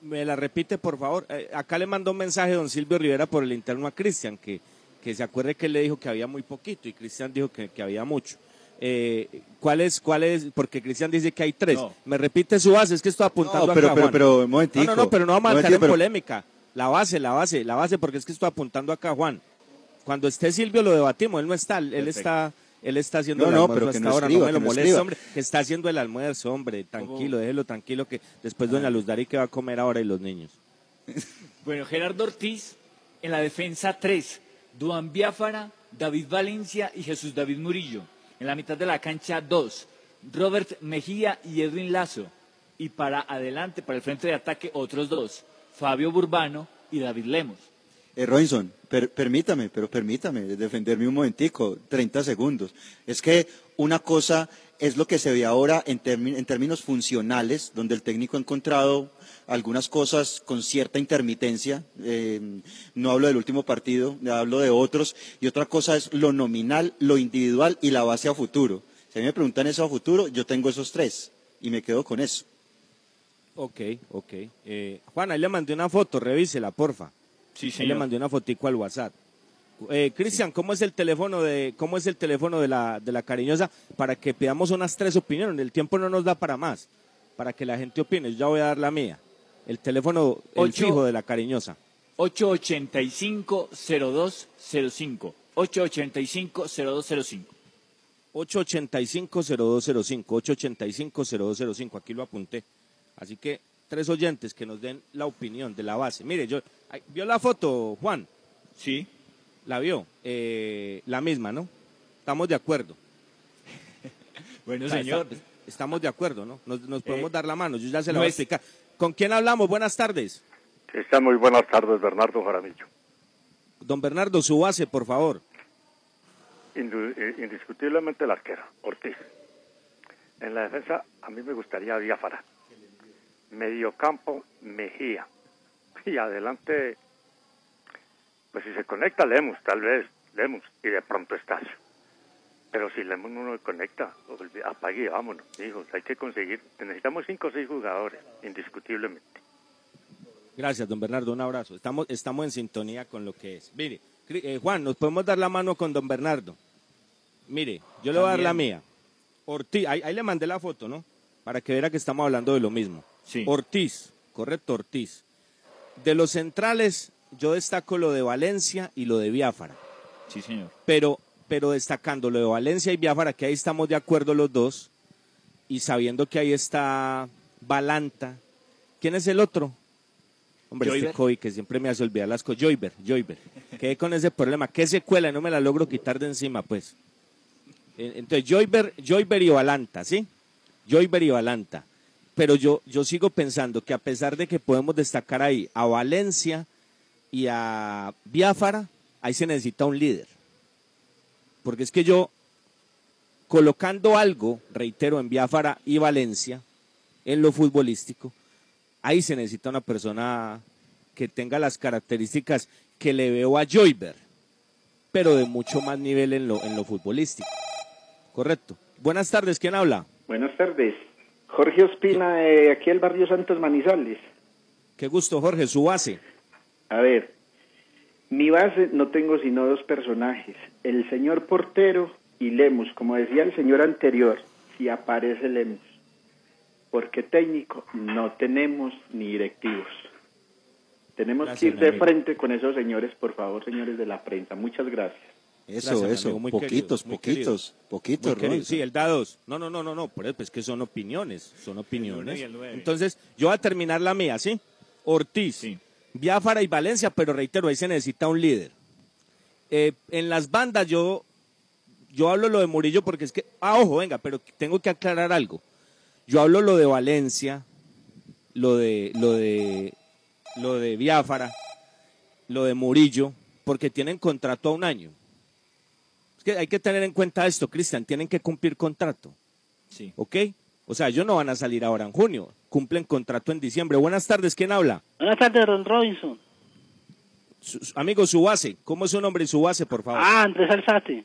Me la repite, por favor. Eh, acá le mandó un mensaje don Silvio Rivera por el interno a Cristian, que, que se acuerde que él le dijo que había muy poquito y Cristian dijo que, que había mucho. Eh, ¿Cuál es? ¿Cuál es? Porque Cristian dice que hay tres. No. Me repite su base, es que estoy apuntando No, pero- acá, pero- Juan. pero, un momentico, no, no, no, pero no vamos a entrar en polémica. La base, la base, la base, porque es que estoy apuntando acá, Juan. Cuando esté Silvio lo debatimos, él no está, él Perfecto. está, él está haciendo No, el no, almuerzo pero que hasta no ahora, escriba, no me lo moleste, hombre, que está haciendo el almuerzo, hombre, tranquilo, déjelo tranquilo, que después doña Luz Dari que va a comer ahora y los niños. [LAUGHS] Bueno, Gerardo Ortiz en la defensa 3, Duan Biafara, David Valencia y Jesús David Murillo. En la mitad de la cancha 2, Robert Mejía y Edwin Lazo. Y para adelante, para el frente de ataque, otros dos, Fabio Burbano y David Lemos. Eh, Robinson, per- permítame, pero permítame defenderme un momentico, 30 segundos. Es que una cosa es lo que se ve ahora en, en términos funcionales, donde el técnico ha encontrado algunas cosas con cierta intermitencia. eh, no hablo del último partido, hablo de otros. Y otra cosa es lo nominal, lo individual y la base a futuro. Si a mí me preguntan eso a futuro, yo tengo esos tres y me quedo con eso. Ok, ok. Eh, Juan, ahí le mandé una foto, revísela, porfa. Sí, Ahí le señor. mandé una fotico al WhatsApp. Eh, Cristian, ¿cómo es el teléfono de cómo es el teléfono de la de la cariñosa para que pidamos unas tres opiniones? El tiempo no nos da para más, para que la gente opine. Yo ya voy a dar la mía. El teléfono el Ocho- fijo de la cariñosa. 885-0205. 885-0205. 885-0205, 885-0205, aquí lo apunté. Así que tres oyentes que nos den la opinión de la base. Mire, yo, ¿vio la foto, Juan? Sí. La vio, eh, la misma, ¿no? Estamos de acuerdo. [LAUGHS] Bueno, O sea, señor. está- estamos de acuerdo, ¿no? Nos, nos podemos Eh, dar la mano, yo ya se la no voy a es- explicar. ¿Con quién hablamos? Buenas tardes. Cristian, muy buenas tardes, Bernardo Jaramillo. Don Bernardo, su base, por favor. Indu- eh, indiscutiblemente el arquero, Ortiz. En la defensa, a mí me gustaría Diáfara. Mediocampo, Mejía. Y adelante, pues si se conecta, Lemus, tal vez, Lemus, y de pronto Estacio. Pero si Lemus no lo conecta, apague y vámonos, hijos. Hay que conseguir, necesitamos cinco o seis jugadores, indiscutiblemente. Gracias, don Bernardo, un abrazo. Estamos, estamos en sintonía con lo que es. Mire, eh, Juan, nos podemos dar la mano con don Bernardo. Mire, yo le voy a dar la mía. Ortiz, ahí, ahí le mandé la foto, ¿no? Para que viera que estamos hablando de lo mismo. Sí. Ortiz, correcto, Ortiz. De los centrales, yo destaco lo de Valencia y lo de Biafara. Sí, señor. Pero, pero destacando lo de Valencia y Biafara, que ahí estamos de acuerdo los dos, y sabiendo que ahí está Balanta. ¿Quién es el otro? Hombre, este Joyver. COVID que siempre me hace olvidar las cosas. Joyver, Joyver. Quedé con ese problema. ¿Qué secuela? No me la logro quitar de encima, pues. Entonces, Joyver, Joyver y Balanta, ¿sí? Joyver y Balanta. Pero yo, yo sigo pensando que a pesar de que podemos destacar ahí a Valencia y a Biafara, ahí se necesita un líder. Porque es que yo, colocando algo, reitero, en Biafara y Valencia, en lo futbolístico, ahí se necesita una persona que tenga las características que le veo a Joyver, pero de mucho más nivel en lo, en lo futbolístico. Correcto. Buenas tardes, ¿quién habla? Buenas tardes. Jorge Ospina, de aquí el barrio Santos Manizales. Qué gusto, Jorge, su base. A ver, mi base no tengo sino dos personajes, el señor portero y Lemus. Como decía el señor anterior, si aparece Lemus. Porque técnico no tenemos ni directivos. Tenemos Gracias, que ir de amigo. frente con esos señores, por favor, señores de la prensa. Muchas gracias. Eso, Gracias, eso, amigo, muy poquitos, querido, muy poquitos, poquitos. Robinson. Sí, el da dos. No, no, no, no, no, por eso es que son opiniones, son opiniones. y el nueve. Entonces, yo voy a terminar la mía, ¿sí? Ortiz, Biafara y Valencia, pero reitero, ahí se necesita un líder. Eh, en las bandas yo, yo hablo lo de Murillo porque es que, ah, ojo, venga, pero tengo que aclarar algo. Yo hablo lo de Valencia, lo de, lo de, lo de Biafara, lo de Murillo, porque tienen contrato a un año. Es que hay que tener en cuenta esto, Cristian, tienen que cumplir contrato. Sí. ¿Ok? O sea, ellos no van a salir ahora en junio, cumplen contrato en diciembre. Buenas tardes, ¿quién habla? Buenas tardes, Ron Robinson. Su- su- amigo, su base. ¿Cómo es su nombre y su base, por favor? Ah, Andrés Alzate.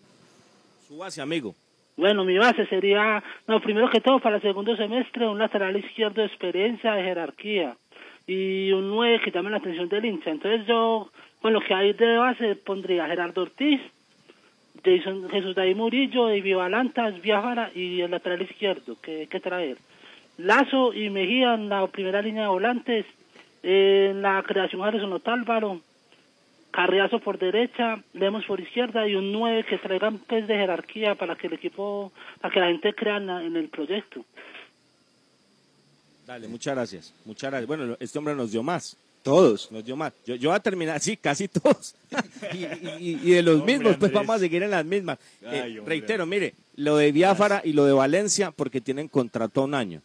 Su base, amigo. Bueno, mi base sería, no, primero que todo, para el segundo semestre, un lateral izquierdo de experiencia, de jerarquía, y un 9 que llame la atención del hincha. Entonces yo, con lo que hay de base, pondría a Gerardo Ortiz, Jason, Jesús David Murillo, David Balantas, Biafara y el lateral izquierdo, que que traer. Lazo y Mejía en la primera línea de volantes, la creación Harrison Otálvaro, Carriazo por derecha, Lemos por izquierda y un 9 que traigan pues de jerarquía para que el equipo, para que la gente crea en el proyecto. Dale, muchas gracias. Muchas gracias. Bueno, este hombre nos dio más. Todos. Nos dio más. Yo, yo voy a terminar, sí, casi todos. [LAUGHS] y, y- y de los Hombre, mismos, pues Andrés. vamos a seguir en las mismas. Eh, Ay, reitero, mire, lo de Biafara y lo de Valencia, porque tienen contrato a un año.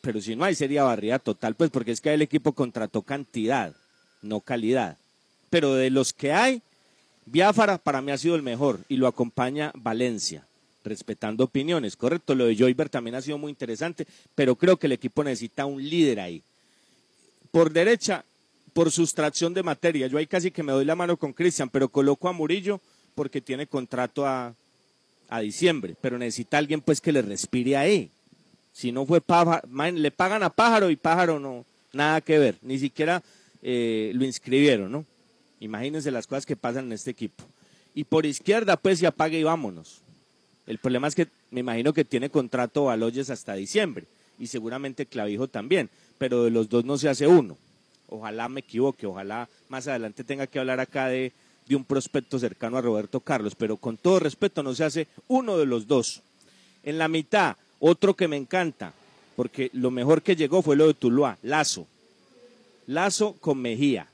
Pero si no hay, sería barrida total, pues porque es que el equipo contrató cantidad, no calidad. Pero de los que hay, Biafara para mí ha sido el mejor y lo acompaña Valencia. respetando opiniones, correcto. Lo de Joyver también ha sido muy interesante, pero creo que el equipo necesita un líder ahí. Por derecha, por sustracción de materia, yo ahí casi que me doy la mano con Cristian, pero coloco a Murillo porque tiene contrato a, a diciembre, pero necesita alguien pues que le respire ahí. Si no fue pájaro, man, le pagan a pájaro y pájaro no, nada que ver, ni siquiera eh, lo inscribieron, ¿no? Imagínense las cosas que pasan en este equipo. Y por izquierda, pues, se apague y vámonos. El problema es que me imagino que tiene contrato Baloyes hasta diciembre y seguramente Clavijo también, pero de los dos no se hace uno. Ojalá me equivoque, ojalá más adelante tenga que hablar acá de, de un prospecto cercano a Roberto Carlos, pero con todo respeto no se hace uno de los dos. En la mitad, otro que me encanta, porque lo mejor que llegó fue lo de Tuluá, Lazo. Lazo con Mejía.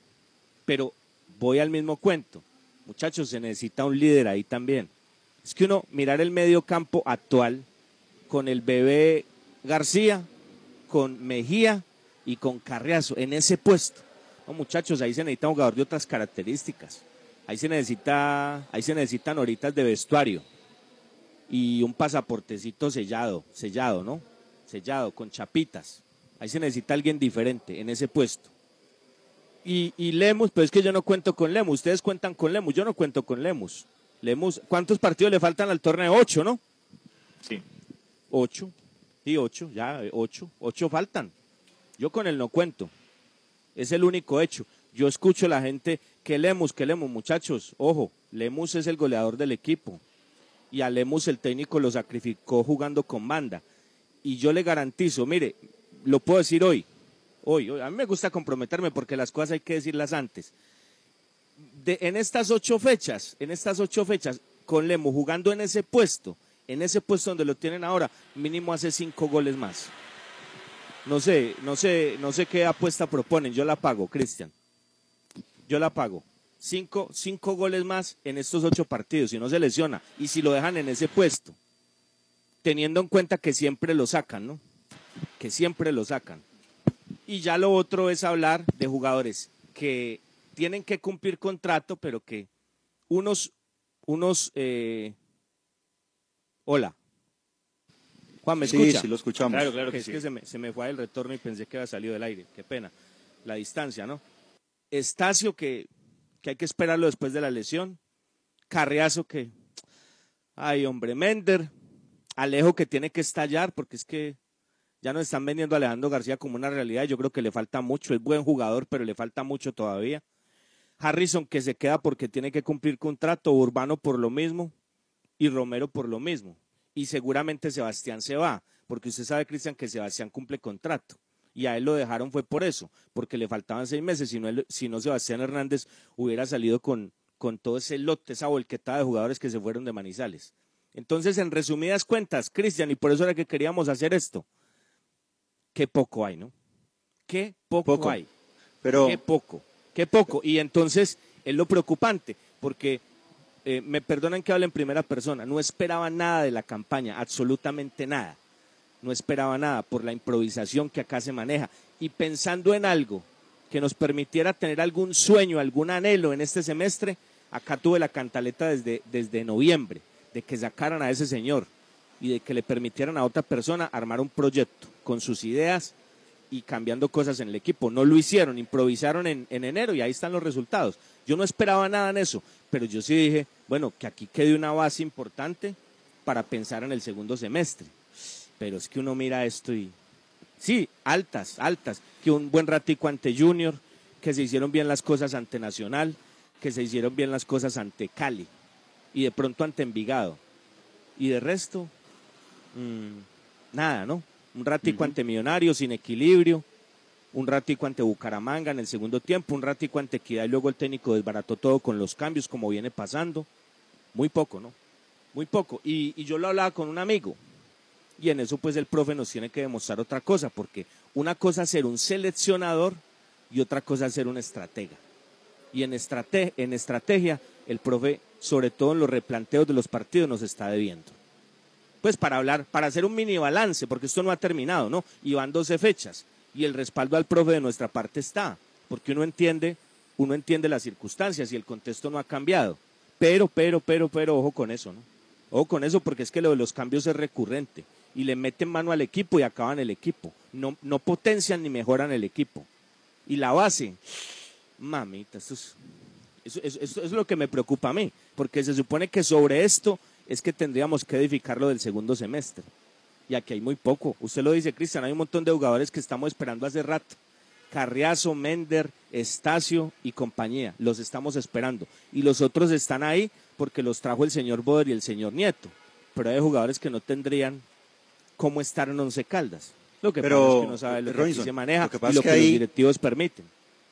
Pero voy al mismo cuento. Muchachos, se necesita un líder ahí también. Es que uno, mirar el medio campo actual con el bebé García, con Mejía y con Carriazo en ese puesto. No, muchachos, ahí se necesita un jugador de otras características. Ahí se necesita, ahí se necesitan horitas de vestuario y un pasaportecito sellado, sellado, ¿no? Sellado, con chapitas. Ahí se necesita alguien diferente en ese puesto. Y, y Lemus, pues es que yo no cuento con Lemus. Ustedes cuentan con Lemus, yo no cuento con Lemus. Lemus, ¿cuántos partidos le faltan al torneo? Ocho, ¿no? Sí. Ocho. Sí, ocho, ya, ocho. Ocho faltan. Yo con él no cuento. Es el único hecho. Yo escucho a la gente que Lemus, que Lemus, muchachos, ojo, Lemus es el goleador del equipo. Y a Lemus el técnico lo sacrificó jugando con banda. Y yo le garantizo, mire, lo puedo decir hoy, hoy, hoy. a mí me gusta comprometerme porque las cosas hay que decirlas antes. De, en estas ocho fechas, en estas ocho fechas, con Lemus jugando en ese puesto, en ese puesto donde lo tienen ahora, mínimo hace cinco goles más. No sé, no sé, no sé qué apuesta proponen. Yo la pago, Cristian. Yo la pago. Cinco, cinco goles más en estos ocho partidos, si no se lesiona. Y si lo dejan en ese puesto. Teniendo en cuenta que siempre lo sacan, ¿no? Que siempre lo sacan. Y ya lo otro es hablar de jugadores que tienen que cumplir contrato, pero que unos, unos, eh... hola. Juan, ¿me Sí, escucha? sí, lo escuchamos. Claro, claro que es sí. que se me, se me fue el retorno y pensé que había salido del aire. Qué pena. La distancia, ¿no? Estacio, que, que hay que esperarlo después de la lesión. Carriazo, que. Ay, hombre, Mender. Alejo, que tiene que estallar, porque es que ya nos están vendiendo a Alejandro García como una realidad. Yo creo que le falta mucho. Es buen jugador, pero le falta mucho todavía. Harrison, que se queda porque tiene que cumplir contrato. Urbano por lo mismo. Y Romero por lo mismo y seguramente Sebastián se va, porque usted sabe, Cristian, que Sebastián cumple contrato. Y a él lo dejaron fue por eso, porque le faltaban seis meses, si no, él- si no Sebastián Hernández hubiera salido con, con todo ese lote, esa volquetada de jugadores que se fueron de Manizales. Entonces, en resumidas cuentas, Cristian, y por eso era que queríamos hacer esto, qué poco hay, ¿no? Qué poco, Poco. hay. Pero- Qué poco, qué poco. Y entonces es lo preocupante, porque eh, me perdonan que hable en primera persona, no esperaba nada de la campaña, absolutamente nada. No esperaba nada por la improvisación que acá se maneja. Y pensando en algo que nos permitiera tener algún sueño, algún anhelo en este semestre, acá tuve la cantaleta desde, desde noviembre, de que sacaran a ese señor y de que le permitieran a otra persona armar un proyecto con sus ideas y cambiando cosas en el equipo. No lo hicieron, improvisaron en, en enero y ahí están los resultados. Yo no esperaba nada en eso, pero yo sí dije, bueno, que aquí quede una base importante para pensar en el segundo semestre. Pero es que uno mira esto y... Sí, altas, altas. Que un buen ratico ante Junior, que se hicieron bien las cosas ante Nacional, que se hicieron bien las cosas ante Cali y de pronto ante Envigado. Y de resto, mm, nada, ¿no? Un ratico ante Millonarios sin equilibrio, un ratico ante Bucaramanga en el segundo tiempo, un ratico ante Equidad y luego el técnico desbarató todo con los cambios como viene pasando. Muy poco, ¿no? Muy poco. Y, yo lo hablaba con un amigo y en eso pues el profe nos tiene que demostrar otra cosa, porque una cosa es ser un seleccionador y otra cosa es ser un estratega. Y en, estrate- en estrategia el profe, sobre todo en los replanteos de los partidos, nos está debiendo. Pues para hablar, para hacer un mini balance, porque esto no ha terminado, ¿no? Y van 12 fechas. Y el respaldo al profe de nuestra parte está, porque uno entiende, uno entiende las circunstancias y el contexto no ha cambiado. Pero, pero, pero, pero, ojo con eso, ¿no? Ojo con eso porque es que lo de los cambios es recurrente y le meten mano al equipo y acaban el equipo. No, no potencian ni mejoran el equipo. Y la base, mamita, esto es, eso, eso- eso es lo que me preocupa a mí, porque se supone que sobre esto es que tendríamos que edificar lo del segundo semestre. Y aquí hay muy poco. Usted lo dice, Cristian, hay un montón de jugadores que estamos esperando hace rato. Carriazo, Mender, Estacio y compañía. Los estamos esperando. Y los otros están ahí porque los trajo el señor Boder y el señor Nieto. Pero hay jugadores que no tendrían cómo estar en Once Caldas. Lo que Pero, pasa es que no sabe lo que Robinson, se maneja lo que pasa y lo es que los directivos permiten.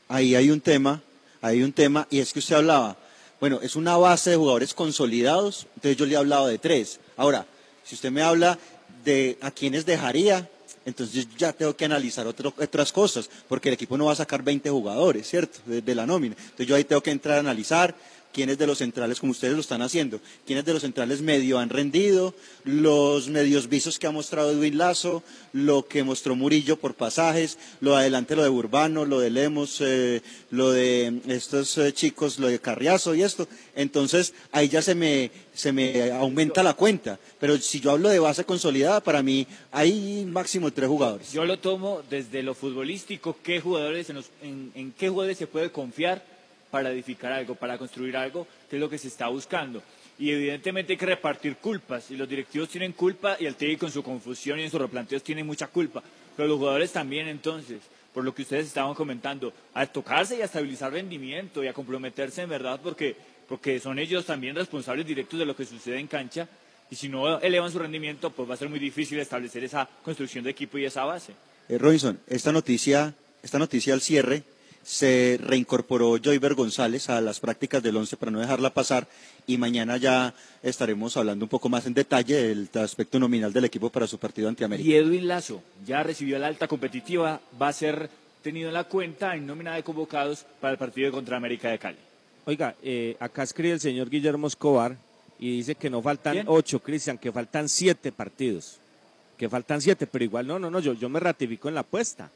ahí hay un tema, hay un tema, y es que usted hablaba, bueno, es una base de jugadores consolidados, entonces yo le he hablado de tres. Ahora, si usted me habla de a quiénes dejaría, entonces ya tengo que analizar otro- otras cosas, porque el equipo no va a sacar 20 jugadores, ¿cierto? De, de la nómina. Entonces yo ahí tengo que entrar a analizar quiénes de los centrales, como ustedes lo están haciendo, quiénes de los centrales medio han rendido, los medios visos que ha mostrado Edwin Lazo, lo que mostró Murillo por pasajes, lo de adelante, lo de Urbano, lo de Lemos, eh, lo de estos eh, chicos, lo de Carriazo y esto. Entonces ahí ya se me, se me aumenta la cuenta. Pero si yo hablo de base consolidada, para mí hay máximo tres jugadores. Yo lo tomo desde lo futbolístico, qué jugadores en, los- en qué jugadores se puede confiar para edificar algo, para construir algo, que es lo que se está buscando. Y evidentemente hay que repartir culpas, y los directivos tienen culpa, y el técnico en su confusión y en sus replanteos tiene mucha culpa, pero los jugadores también entonces, por lo que ustedes estaban comentando, a tocarse y a estabilizar rendimiento y a comprometerse en verdad, porque, porque son ellos también responsables directos de lo que sucede en cancha, y si no elevan su rendimiento, pues va a ser muy difícil establecer esa construcción de equipo y esa base. Eh, Robinson, esta noticia, esta noticia al cierre se reincorporó Joyver González a las prácticas del 11 para no dejarla pasar y mañana ya estaremos hablando un poco más en detalle del aspecto nominal del equipo para su partido ante América. Y Edwin Lazo ya recibió la alta competitiva, va a ser tenido en la cuenta en nómina de convocados para el partido contra América de Cali. Oiga, eh, acá escribe el señor Guillermo Escobar y dice que no faltan ¿Quién? ocho, Cristian, que faltan siete partidos. Que faltan siete, pero igual no, no, no, yo, yo me ratifico en la apuesta.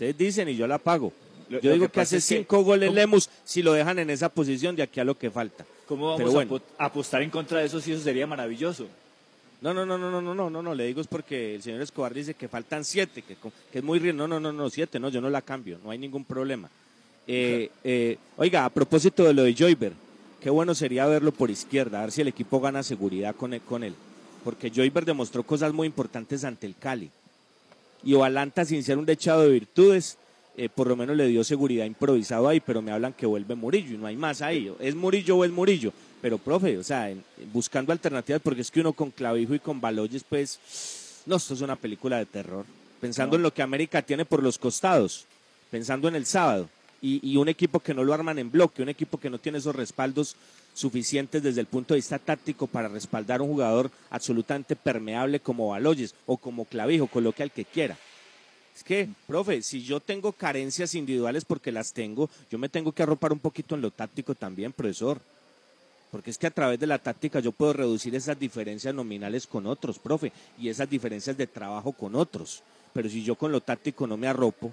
Ustedes dicen y yo la pago. Lo- yo digo que hace que- cinco goles ¿cómo- Lemus si lo dejan en esa posición de aquí a lo que falta. ¿Cómo vamos Pero a bueno. a apostar en contra de eso si eso sería maravilloso? No, no, no, no, no, no, no, no, no, le digo es porque el señor Escobar dice que faltan siete, que, es muy ri- No, no, no, no, siete, no, yo no la cambio, no hay ningún problema. Eh, eh, oiga, a propósito de lo de Joyver, qué bueno sería verlo por izquierda, a ver si el equipo gana seguridad con él, con él. Porque Joyver demostró cosas muy importantes ante el Cali. Y Ovalanta, sin ser un dechado de virtudes, eh, por lo menos le dio seguridad improvisado ahí, pero me hablan que vuelve Murillo y no hay más ahí. Es Murillo o es Murillo. Pero, profe, o sea, en- buscando alternativas, porque es que uno con Clavijo y con Baloyes, pues, no, esto es una película de terror. Pensando No. en lo que América tiene por los costados, pensando en el sábado, y, y un equipo que no lo arman en bloque, un equipo que no tiene esos respaldos suficientes desde el punto de vista táctico para respaldar a un jugador absolutamente permeable como Baloyes o como Clavijo, coloque al que quiera. Es que, profe, si yo tengo carencias individuales porque las tengo, yo me tengo que arropar un poquito en lo táctico también, profesor. Porque es que a través de la táctica yo puedo reducir esas diferencias nominales con otros, profe, y esas diferencias de trabajo con otros. Pero si yo con lo táctico no me arropo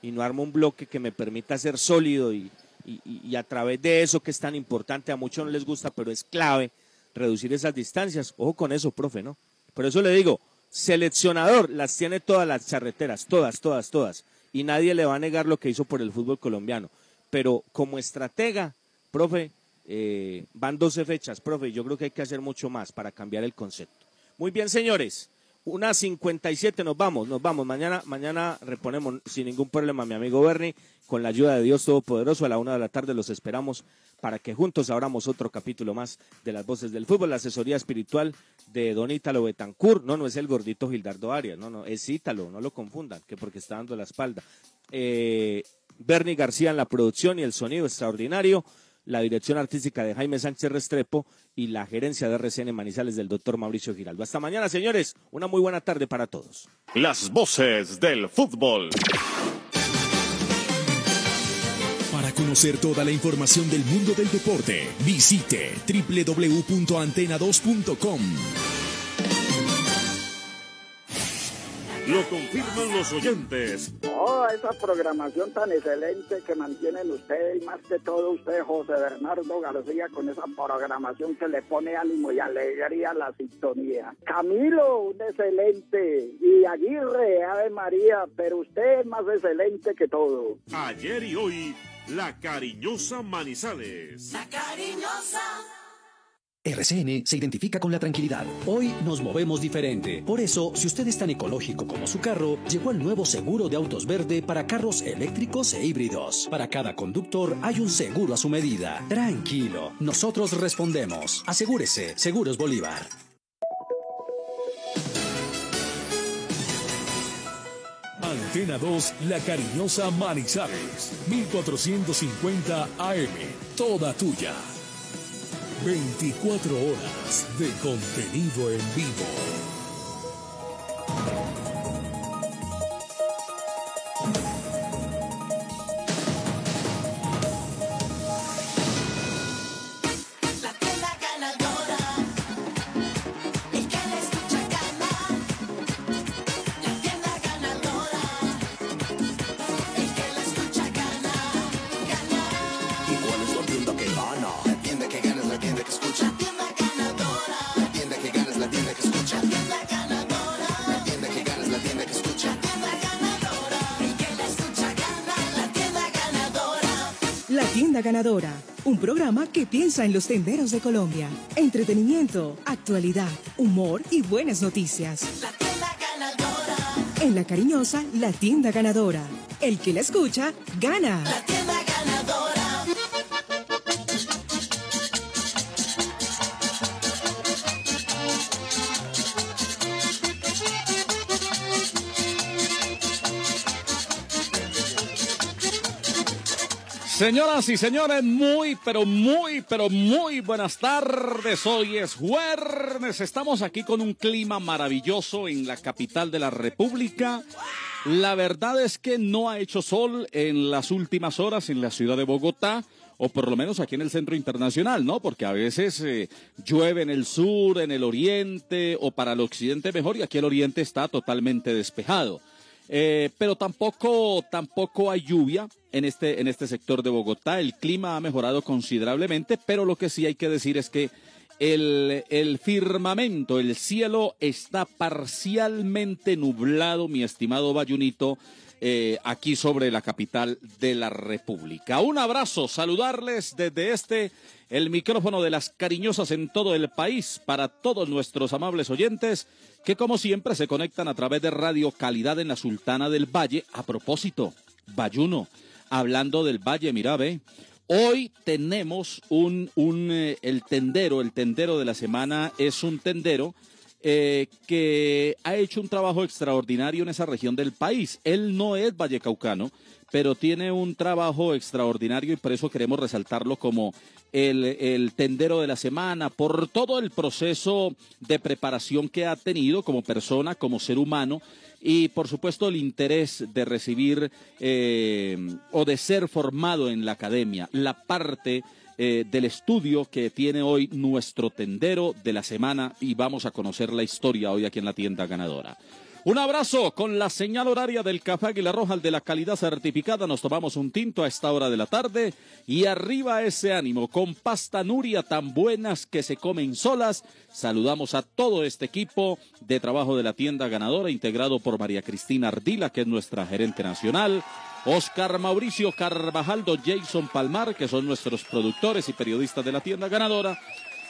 y no armo un bloque que me permita ser sólido y, y- y- a través de eso que es tan importante, a muchos no les gusta, pero es clave, reducir esas distancias. Ojo con eso, profe, ¿no? Por eso le digo, seleccionador las tiene todas las charreteras, todas, todas, todas. Y nadie le va a negar lo que hizo por el fútbol colombiano. Pero como estratega, profe, eh, van 12 fechas, profe, yo creo que hay que hacer mucho más para cambiar el concepto. Muy bien, señores. Una 57, nos vamos, nos vamos. Mañana, mañana reponemos sin ningún problema, mi amigo Bernie, con la ayuda de Dios Todopoderoso. A la una de la tarde los esperamos para que juntos abramos otro capítulo más de las voces del fútbol, la asesoría espiritual de Don Ítalo Betancourt. No, no es el gordito Gildardo Arias, no, no, es Ítalo, no lo confundan, que porque está dando la espalda. Eh, Bernie García en la producción y el sonido extraordinario la dirección artística de Jaime Sánchez Restrepo y la gerencia de RCN Manizales del doctor Mauricio Giraldo. Hasta mañana, señores. Una muy buena tarde para todos. Las voces del fútbol. Para conocer toda la información del mundo del deporte, visite www.antena2.com. Lo confirman los oyentes. toda esa programación tan excelente que mantienen ustedes y más que todo usted, José Bernardo García, con esa programación que le pone ánimo y alegría a la sintonía. Camilo, un excelente. Y Aguirre, Ave María, pero usted es más excelente que todo. Ayer y hoy, la cariñosa Manizales. La cariñosa. RCN se identifica con la tranquilidad. Hoy nos movemos diferente. Por eso, si usted es tan ecológico como su carro, llegó el nuevo seguro de autos verde para carros eléctricos e híbridos. Para cada conductor hay un seguro a su medida. Tranquilo, nosotros respondemos. Asegúrese, Seguros Bolívar. Antena 2, La Cariñosa Manizales. 1450 AM. Toda tuya. 24 horas de contenido en vivo. Ganadora, un programa que piensa en los tenderos de Colombia. Entretenimiento, actualidad, humor y buenas noticias. La tienda ganadora. En la cariñosa, la Tienda Ganadora. El que la escucha, gana. La Señoras y señores, muy, pero muy, pero muy buenas tardes. Hoy es jueves. Estamos aquí con un clima maravilloso en la capital de la República. La verdad es que no ha hecho sol en las últimas horas en la ciudad de Bogotá. O por lo menos aquí en el centro internacional, ¿no? Porque a veces eh, llueve en el sur, en el oriente o para el occidente mejor y aquí el oriente está totalmente despejado. Eh, pero tampoco, tampoco hay lluvia en este, en este sector de Bogotá. El clima ha mejorado considerablemente, pero lo que sí hay que decir es que el, el firmamento, el cielo está parcialmente nublado, mi estimado Bayunito, eh, aquí sobre la capital de la República. Un abrazo, saludarles desde este, el micrófono de las cariñosas en todo el país, para todos nuestros amables oyentes que como siempre se conectan a través de Radio Calidad en la Sultana del Valle. A propósito, Bayuno, hablando del Valle, mira, ve. Hoy tenemos un, un eh, el tendero, el tendero de la semana es un tendero eh, que ha hecho un trabajo extraordinario en esa región del país. Él no es vallecaucano, pero tiene un trabajo extraordinario y por eso queremos resaltarlo como el, el tendero de la semana, por todo el proceso de preparación que ha tenido como persona, como ser humano, y por supuesto el interés de recibir eh, o de ser formado en la academia, la parte eh, del estudio que tiene hoy nuestro tendero de la semana y vamos a conocer la historia hoy aquí en la tienda ganadora. Un abrazo con la señal horaria del Café Águila Roja, de la calidad certificada. Nos tomamos un tinto a esta hora de la tarde y arriba ese ánimo con pasta Nuria tan buenas que se comen solas. Saludamos a todo este equipo de trabajo de la tienda ganadora integrado por María Cristina Ardila, que es nuestra gerente nacional. Oscar Mauricio Carvajaldo, Jason Palmar, que son nuestros productores y periodistas de la tienda ganadora.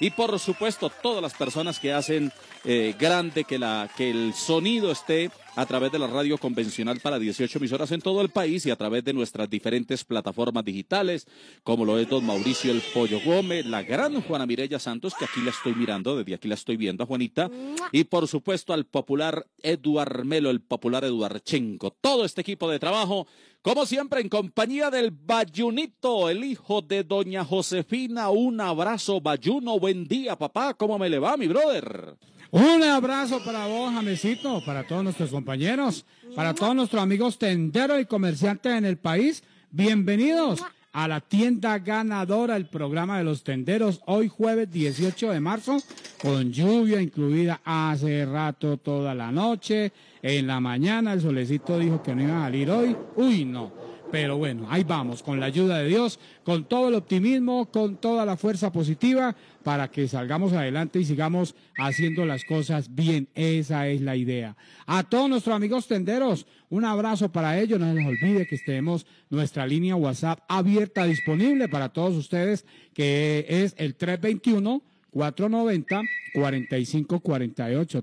Y por supuesto, todas las personas que hacen eh, grande que, la, que el sonido esté a través de la radio convencional para 18 emisoras en todo el país y a través de nuestras diferentes plataformas digitales, como lo es don Mauricio El Pollo Gómez, la gran Juana Mirella Santos, que aquí la estoy mirando, desde aquí la estoy viendo a Juanita, y por supuesto al popular Eduard Melo, el popular Eduardchenko. Todo este equipo de trabajo, como siempre, en compañía del Bayunito, el hijo de doña Josefina. Un abrazo, Bayuno. Buen día, papá. ¿Cómo me le va, mi brother? Un abrazo para vos, Jamesito, para todos nuestros compañeros, para todos nuestros amigos tenderos y comerciantes en el país. Bienvenidos a la tienda ganadora, el programa de los tenderos, hoy jueves 18 de marzo, con lluvia incluida hace rato toda la noche. En la mañana el solecito dijo que no iba a salir hoy. Uy, no. Pero bueno, ahí vamos, con la ayuda de Dios, con todo el optimismo, con toda la fuerza positiva, para que salgamos adelante y sigamos haciendo las cosas bien. Esa es la idea. A todos nuestros amigos tenderos, un abrazo para ellos. No se les olvide que tenemos nuestra línea WhatsApp abierta, disponible para todos ustedes, que es el 321. 490-4548,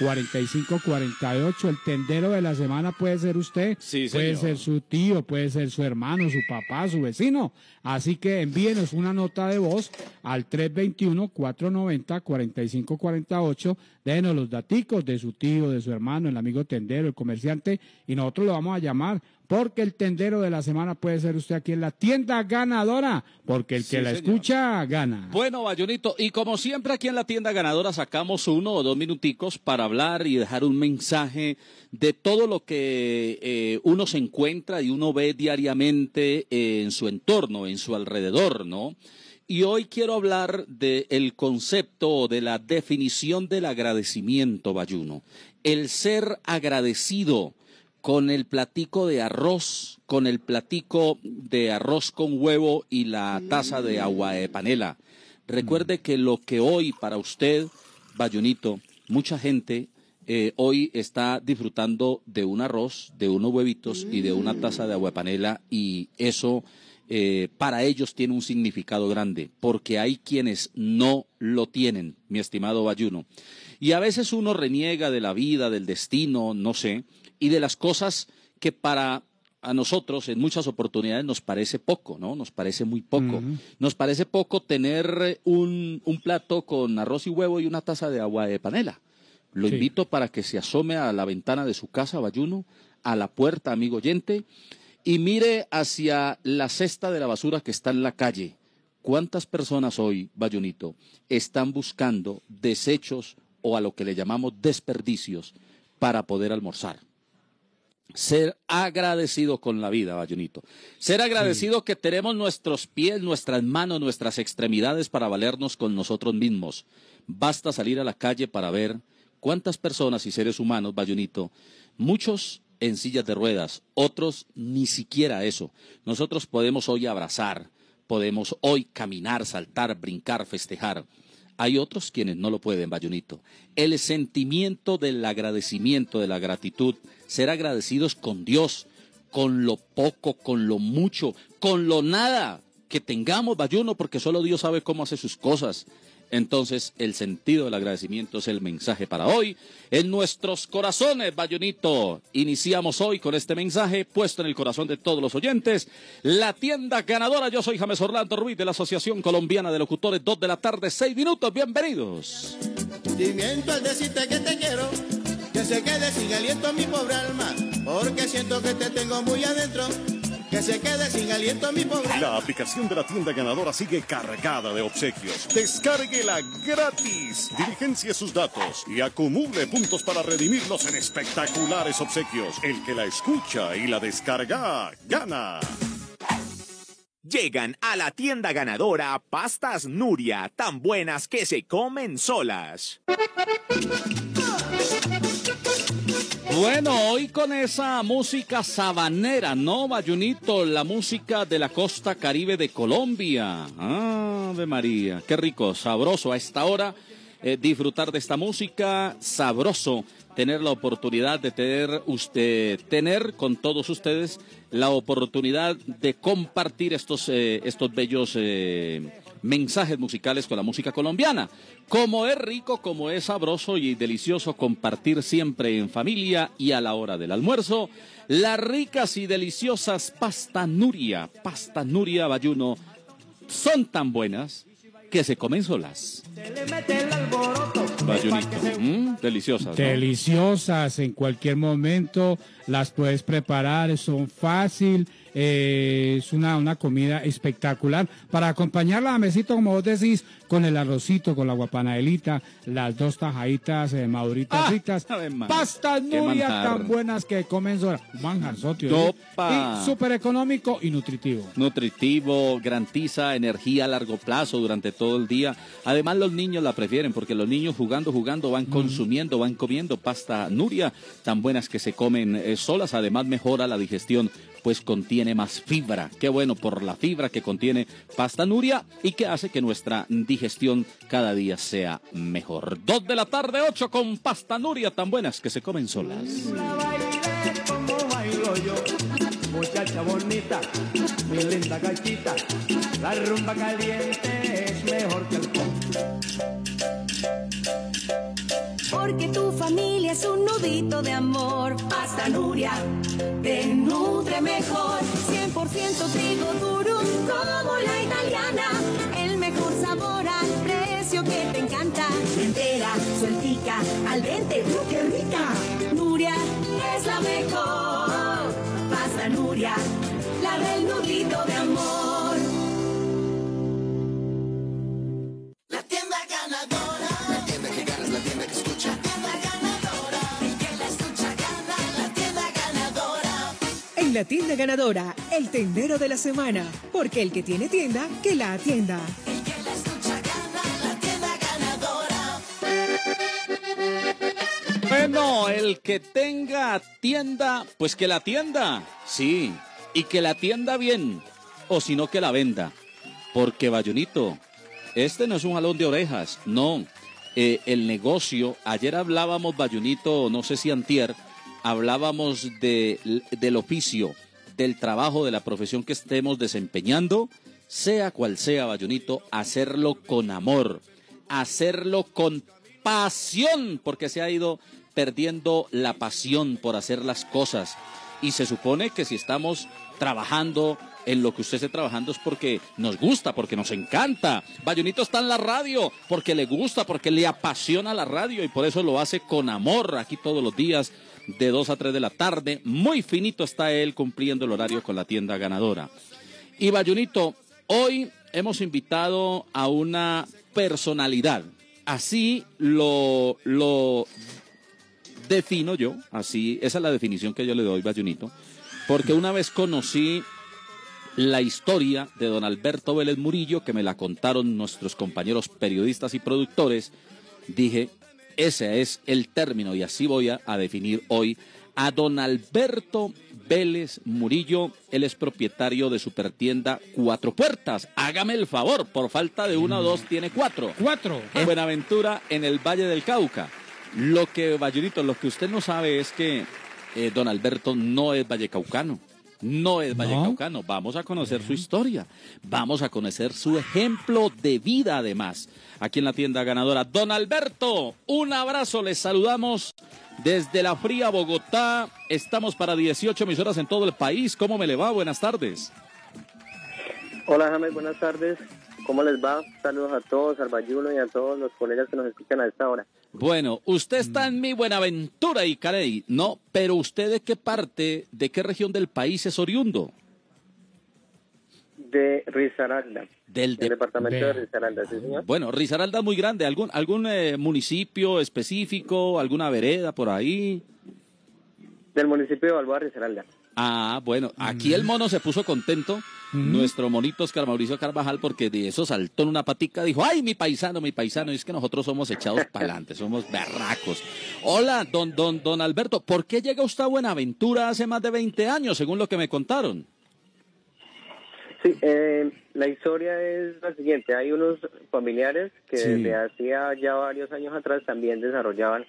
321-490-4548. El tendero de la semana puede ser usted, puede ser su tío, puede ser su hermano, su papá, su vecino. Así que envíenos una nota de voz al 321-490-4548. Déjenos los daticos de su tío, de su hermano, el amigo tendero, el comerciante, y nosotros lo vamos a llamar porque el tendero de la semana puede ser usted aquí en la tienda ganadora, porque el que Sí, la señor. escucha gana. Bueno, Bayonito, y como siempre aquí en la tienda ganadora sacamos uno o dos minuticos para hablar y dejar un mensaje de todo lo que eh, uno se encuentra y uno ve diariamente eh, en su entorno, en su alrededor, ¿no? Y hoy quiero hablar del concepto o de la definición del agradecimiento, Bayuno. El ser agradecido con el platico de arroz, con el platico de arroz con huevo y la taza de agua de panela. Recuerde que lo que hoy para usted, Bayunito, mucha gente eh, hoy está disfrutando de un arroz, de unos huevitos y de una taza de agua de panela y eso eh, para ellos tiene un significado grande, porque hay quienes no lo tienen, mi estimado Bayuno. Y a veces uno reniega de la vida, del destino, no sé, y de las cosas que para a nosotros en muchas oportunidades nos parece poco, ¿no? Nos parece muy poco. Nos parece poco tener un, un plato con arroz y huevo y una taza de agua de panela. Lo Sí. invito para que se asome a la ventana de su casa, Bayuno, a la puerta, amigo oyente, y mire hacia la cesta de la basura que está en la calle. ¿Cuántas personas hoy, Bayunito, están buscando desechos o a lo que le llamamos desperdicios para poder almorzar? Ser agradecido con la vida, Bayunito. Ser agradecido que tenemos nuestros pies, nuestras manos, nuestras extremidades para valernos con nosotros mismos. Basta salir a la calle para ver cuántas personas y seres humanos, Bayunito, muchos en sillas de ruedas, otros ni siquiera eso. Nosotros podemos hoy abrazar, podemos hoy caminar, saltar, brincar, festejar. Hay otros quienes no lo pueden, Bayunito. El sentimiento del agradecimiento, de la gratitud, ser agradecidos con Dios, con lo poco, con lo mucho, con lo nada que tengamos, Bayuno, porque solo Dios sabe cómo hace sus cosas. Entonces, el sentido del agradecimiento es el mensaje para hoy. En nuestros corazones, Bayunito, iniciamos hoy con este mensaje puesto en el corazón de todos los oyentes. La tienda ganadora, yo soy James Orlando Ruiz de la Asociación Colombiana de Locutores, dos de la tarde, seis minutos, bienvenidos. Al decirte que te quiero, que se quede sin aliento mi pobre alma, porque siento que te tengo muy adentro, que se quede sin aliento mi pobre La aplicación de la tienda ganadora sigue cargada de obsequios. Descárguela gratis. Diligencia sus datos y acumule puntos para redimirlos en espectaculares obsequios. El que la escucha y la descarga, gana. Llegan a la tienda ganadora pastas Nuria, tan buenas que se comen solas. Bueno, hoy con esa música sabanera, ¿no, Bayunito? La música de la costa caribe de Colombia. Ave María, qué rico, sabroso a esta hora eh, disfrutar de esta música, sabroso tener la oportunidad de tener usted, tener con todos ustedes la oportunidad de compartir estos, eh, estos bellos eh, mensajes musicales con la música colombiana. Como es rico, como es sabroso y delicioso compartir siempre en familia y a la hora del almuerzo, las ricas y deliciosas pasta Nuria, pasta Nuria Bayuno, son tan buenas que se comen solas. Bayunito, mm, deliciosas. ¿no? Deliciosas en cualquier momento, las puedes preparar, son fácil, eh, es una, una comida espectacular para acompañarla a mesito, como vos decís, con el arrocito, con la guapanelita, las dos tajaditas eh, maduritas fritas, pastas manjar. tan buenas que comen sola. Oye. Opa. Y súper económico y nutritivo. Nutritivo, garantiza energía a largo plazo durante todo el día. Además, los niños la prefieren porque los niños jugando, jugando, van consumiendo, van comiendo pasta Nuria, tan buenas que se comen eh, solas. Además, mejora la digestión, pues contiene más fibra. Qué bueno por la fibra que contiene pasta Nuria y que hace que nuestra digestión cada día sea mejor. Dos de la tarde, ocho con pasta Nuria, tan buenas que se comen solas. muchacha bonita, mi linda la rumba caliente es mejor que el Porque tu familia es un nudito de amor. Pasta Nuria te nutre mejor. 100% trigo durum como la italiana. El mejor sabor al precio que te encanta. Entera, sueltica, al dente, ¡uh, qué rica! Nuria es la mejor. Pasta Nuria, la del nudito de amor. La tienda ganadora. La tienda ganadora, el tendero de la semana. Porque el que tiene tienda, que la atienda. El que la gana. La tienda ganadora. Bueno, el que tenga tienda, pues que la tienda. Sí, y que la tienda bien, o si no que la venda. Porque Bayonito, este no es un jalón de orejas, no. Eh, el negocio, ayer hablábamos, Bayonito, no sé si antier, hablábamos de, del oficio, del trabajo, de la profesión que estemos desempeñando, sea cual sea, Bayonito, hacerlo con amor, hacerlo con pasión, porque se ha ido perdiendo la pasión por hacer las cosas. Y se supone que si estamos trabajando en lo que usted esté trabajando es porque nos gusta, porque nos encanta. Bayonito está en la radio porque le gusta, porque le apasiona la radio y por eso lo hace con amor aquí todos los días de 2 a 3 de la tarde. Muy finito está él cumpliendo el horario con la tienda ganadora. Y Bayonito, hoy hemos invitado a una personalidad. Así lo, lo defino yo, así, esa es la definición que yo le doy, Bayonito, porque una vez conocí la historia de don Alberto Vélez Murillo, que me la contaron nuestros compañeros periodistas y productores, dije, ese es el término y así voy a, a definir hoy a don Alberto Vélez Murillo. Él es propietario de supertienda Cuatro Puertas. Hágame el favor, por falta de una o dos tiene cuatro. Cuatro. En Buenaventura, en el Valle del Cauca. Lo que, Bayonito, lo que usted no sabe es que eh, don Alberto no es vallecaucano. No es vallecaucano. Vamos a conocer su historia. Vamos a conocer su ejemplo de vida, además. Aquí en la tienda ganadora. Don Alberto, un abrazo. Les saludamos desde la fría Bogotá. Estamos para 18 emisoras en todo el país. ¿Cómo me le va? Buenas tardes. Hola James, buenas tardes. ¿Cómo les va? Saludos a todos, al Bayuno y a todos los colegas que nos escuchan a esta hora. Bueno, usted está en mi Buenaventura y Carey, ¿no? Pero usted de qué parte, de qué región del país es oriundo? De Risaralda. Del El departamento de Risaralda, sí señor. Bueno, Risaralda es muy grande. ¿Algún, algún eh, municipio específico, alguna vereda por ahí? Del municipio de Balboa, Risaralda. Ah, bueno, aquí el mono se puso contento, nuestro monito Oscar Mauricio Carvajal, porque de eso saltó en una patica, dijo, ay, mi paisano, mi paisano, y es que nosotros somos echados para adelante, somos berracos. Hola, don, don, don Alberto, ¿por qué llega usted a Buenaventura hace más de 20 años, según lo que me contaron? Sí, eh, la historia es la siguiente. Hay unos familiares que Sí. desde hacía ya varios años atrás también desarrollaban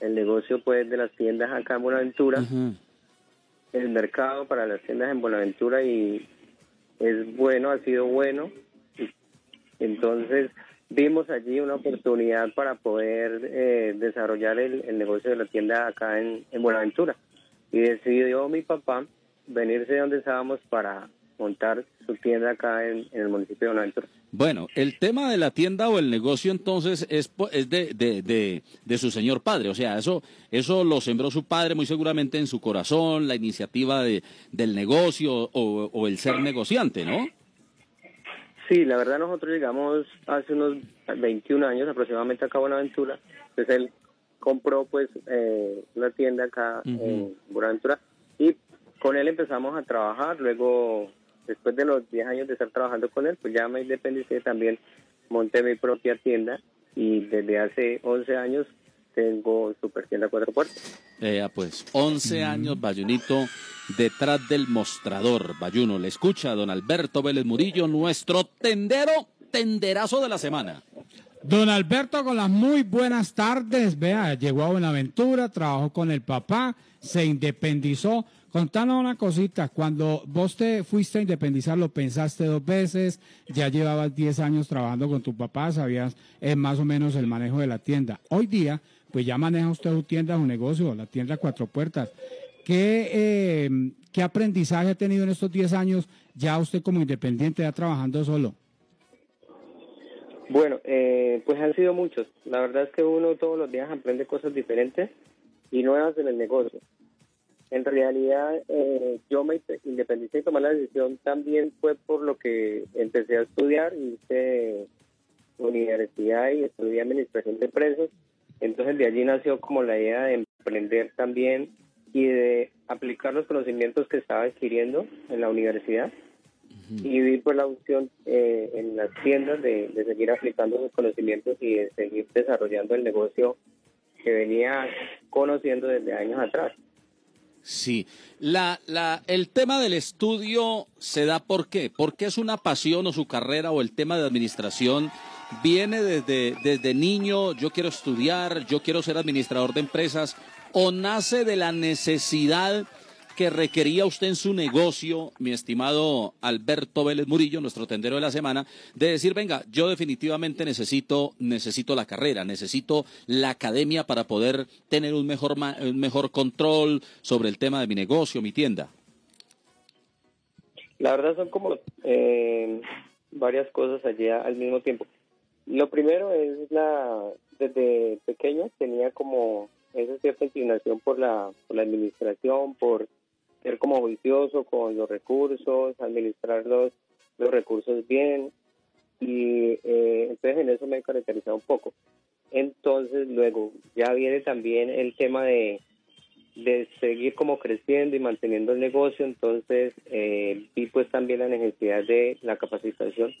el negocio pues de las tiendas acá en Buenaventura, el mercado para las tiendas en Buenaventura y es bueno, ha sido bueno. Entonces vimos allí una oportunidad para poder eh, desarrollar el, el negocio de la tienda acá en, en Buenaventura. Y decidió mi papá venirse de donde estábamos para montar su tienda acá en, en el municipio de Buenaventura. Bueno, el tema de la tienda o el negocio entonces es, es de, de, de, de su señor padre, o sea, eso, eso lo sembró su padre muy seguramente en su corazón, la iniciativa de, del negocio o, o el ser negociante, ¿no? Sí, la verdad nosotros llegamos hace unos 21 años aproximadamente acá a Buenaventura. Entonces él compró pues eh, una tienda acá en Buenaventura y con él empezamos a trabajar. Luego, después de los 10 años de estar trabajando con él, pues ya me independicé también, monté mi propia tienda y desde hace 11 años tengo Super Tienda Cuatro Puertas. Eh, pues 11 años, Bayunito, detrás del mostrador. Bayuno, le escucha don Alberto Vélez Murillo, nuestro tendero, tenderazo de la semana. Don Alberto con las muy buenas tardes, vea, llegó a Buenaventura, trabajó con el papá, se independizó. Contanos una cosita, cuando vos te fuiste a independizar, lo pensaste dos veces, ya llevabas 10 años trabajando con tu papá, sabías eh, más o menos el manejo de la tienda. Hoy día, pues ya maneja usted su tienda, su negocio, la tienda Cuatro Puertas. ¿Qué, eh, ¿Qué aprendizaje ha tenido en estos 10 años ya usted como independiente, ya trabajando solo? Bueno, eh, pues han sido muchos. La verdad es que uno todos los días aprende cosas diferentes y nuevas en el negocio. En realidad, eh, yo me independicé y tomé la decisión también fue por lo que empecé a estudiar, hice universidad y estudié administración de empresas. Entonces de allí nació como la idea de emprender también y de aplicar los conocimientos que estaba adquiriendo en la universidad y vi pues la opción eh, en las tiendas de, de seguir aplicando los conocimientos y de seguir desarrollando el negocio que venía conociendo desde años atrás. Sí, la, la, el tema del estudio se da por qué, porque es una pasión o su carrera o el tema de administración viene desde, desde niño, yo quiero estudiar, yo quiero ser administrador de empresas, o nace de la necesidad que requería usted en su negocio, mi estimado Alberto Vélez Murillo, nuestro tendero de la semana, de decir, venga, yo definitivamente necesito, necesito la carrera, necesito la academia para poder tener un mejor, un mejor control sobre el tema de mi negocio, mi tienda. La verdad son como eh, varias cosas allí al mismo tiempo. Lo primero es la, desde pequeño tenía como esa cierta inclinación por la, por la administración, por ser como juicioso con los recursos, administrar los, los recursos bien y eh, entonces en eso me he caracterizado un poco. Entonces luego ya viene también el tema de, de seguir como creciendo y manteniendo el negocio, entonces eh, vi pues también la necesidad de la capacitación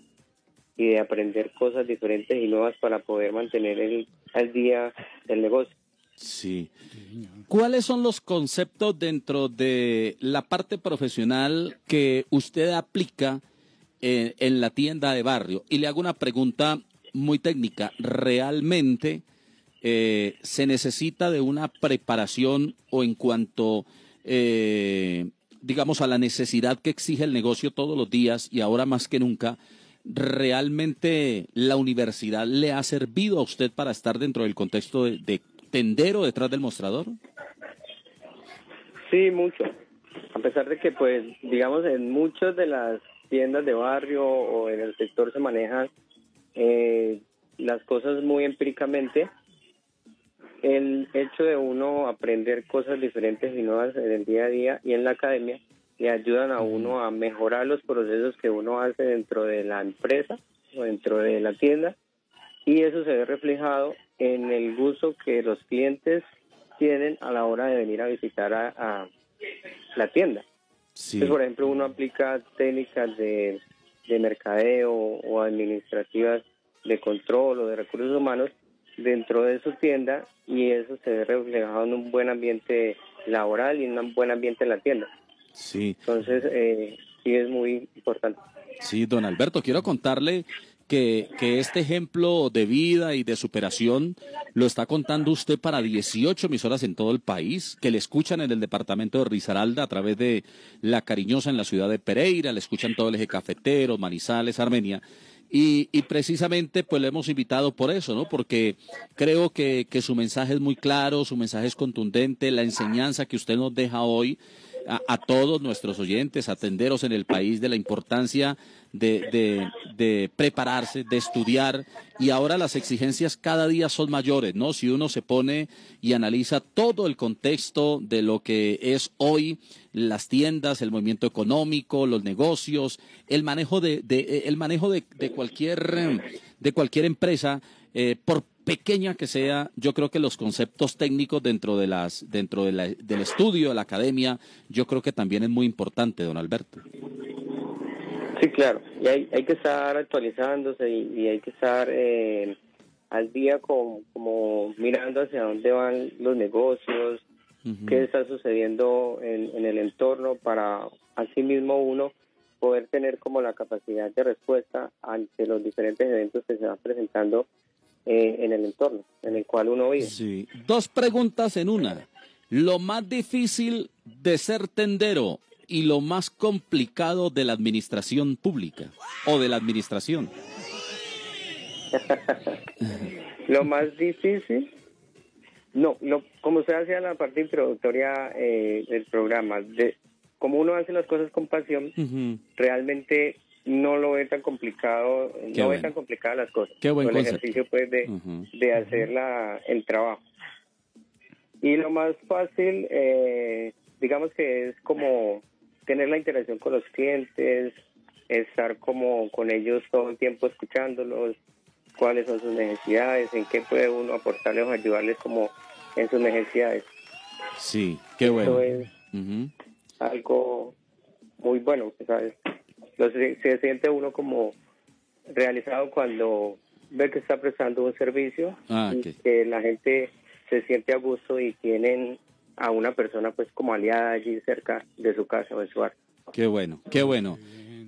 y de aprender cosas diferentes y nuevas para poder mantener el, al día el negocio. Sí. ¿Cuáles son los conceptos dentro de la parte profesional que usted aplica en, en la tienda de barrio? Y le hago una pregunta muy técnica. ¿Realmente eh, se necesita de una preparación o en cuanto, eh, digamos, a la necesidad que exige el negocio todos los días y ahora más que nunca? ¿Realmente la universidad le ha servido a usted para estar dentro del contexto de, de tendero detrás del mostrador? Sí, mucho. A pesar de que, pues, digamos, en muchas de las tiendas de barrio o en el sector se manejan eh, las cosas muy empíricamente, el hecho de uno aprender cosas diferentes y nuevas en el día a día y en la academia le ayudan a uno a mejorar los procesos que uno hace dentro de la empresa o dentro de la tienda y eso se ve reflejado en el gusto que los clientes tienen a la hora de venir a visitar a, a la tienda. Entonces, por ejemplo, uno aplica técnicas de, de mercadeo o administrativas de control o de recursos humanos dentro de su tienda y eso se ve reflejado en un buen ambiente laboral y en un buen ambiente en la tienda. Sí. Entonces, eh, sí es muy importante. Sí, don Alberto, quiero contarle que, que este ejemplo de vida y de superación lo está contando usted para 18 emisoras en todo el país, que le escuchan en el departamento de Risaralda a través de La Cariñosa en la ciudad de Pereira, le escuchan todo el eje cafetero, Manizales, Armenia. Y, y precisamente pues le hemos invitado por eso, ¿no? Porque creo que, que su mensaje es muy claro, su mensaje es contundente, la enseñanza que usted nos deja hoy a, a todos nuestros oyentes, a tenderos en el país de la importancia de, de- prepararse, de estudiar y ahora las exigencias cada día son mayores, ¿no? Si uno se pone y analiza todo el contexto de lo que es hoy las tiendas, el movimiento económico, los negocios, el manejo de, el manejo de, cualquier de cualquier empresa, eh, por pequeña que sea, yo creo que los conceptos técnicos dentro de las dentro de la- del estudio, de la academia, yo creo que también es muy importante, don Alberto. Sí, claro. Y hay, hay que estar actualizándose y, y hay que estar eh, al día con, como mirando hacia dónde van los negocios, qué está sucediendo en, en el entorno para así mismo uno poder tener como la capacidad de respuesta ante los diferentes eventos que se van presentando eh, en el entorno en el cual uno vive. Sí. Dos preguntas en una. Lo más difícil de ser tendero y lo más complicado de la administración pública o de la administración. [LAUGHS] Lo más difícil, no, lo, como usted hacía en la parte introductoria eh, del programa, de como uno hace las cosas con pasión, realmente no lo ve tan complicado, Qué no ve tan complicadas las cosas. Qué buen el ejercicio pues de, de hacer la, el trabajo. Y lo más fácil, eh, digamos que es como tener la interacción con los clientes, estar como con ellos todo el tiempo escuchándolos, cuáles son sus necesidades, en qué puede uno aportarles o ayudarles como en sus necesidades. Sí, qué bueno. Eso es algo muy bueno, ¿sabes? Lo se, se siente uno como realizado cuando ve que está prestando un servicio Ah, y que la gente se siente a gusto y tienen a una persona pues como aliada allí cerca de su casa o de su hogar. Qué bueno, qué bueno.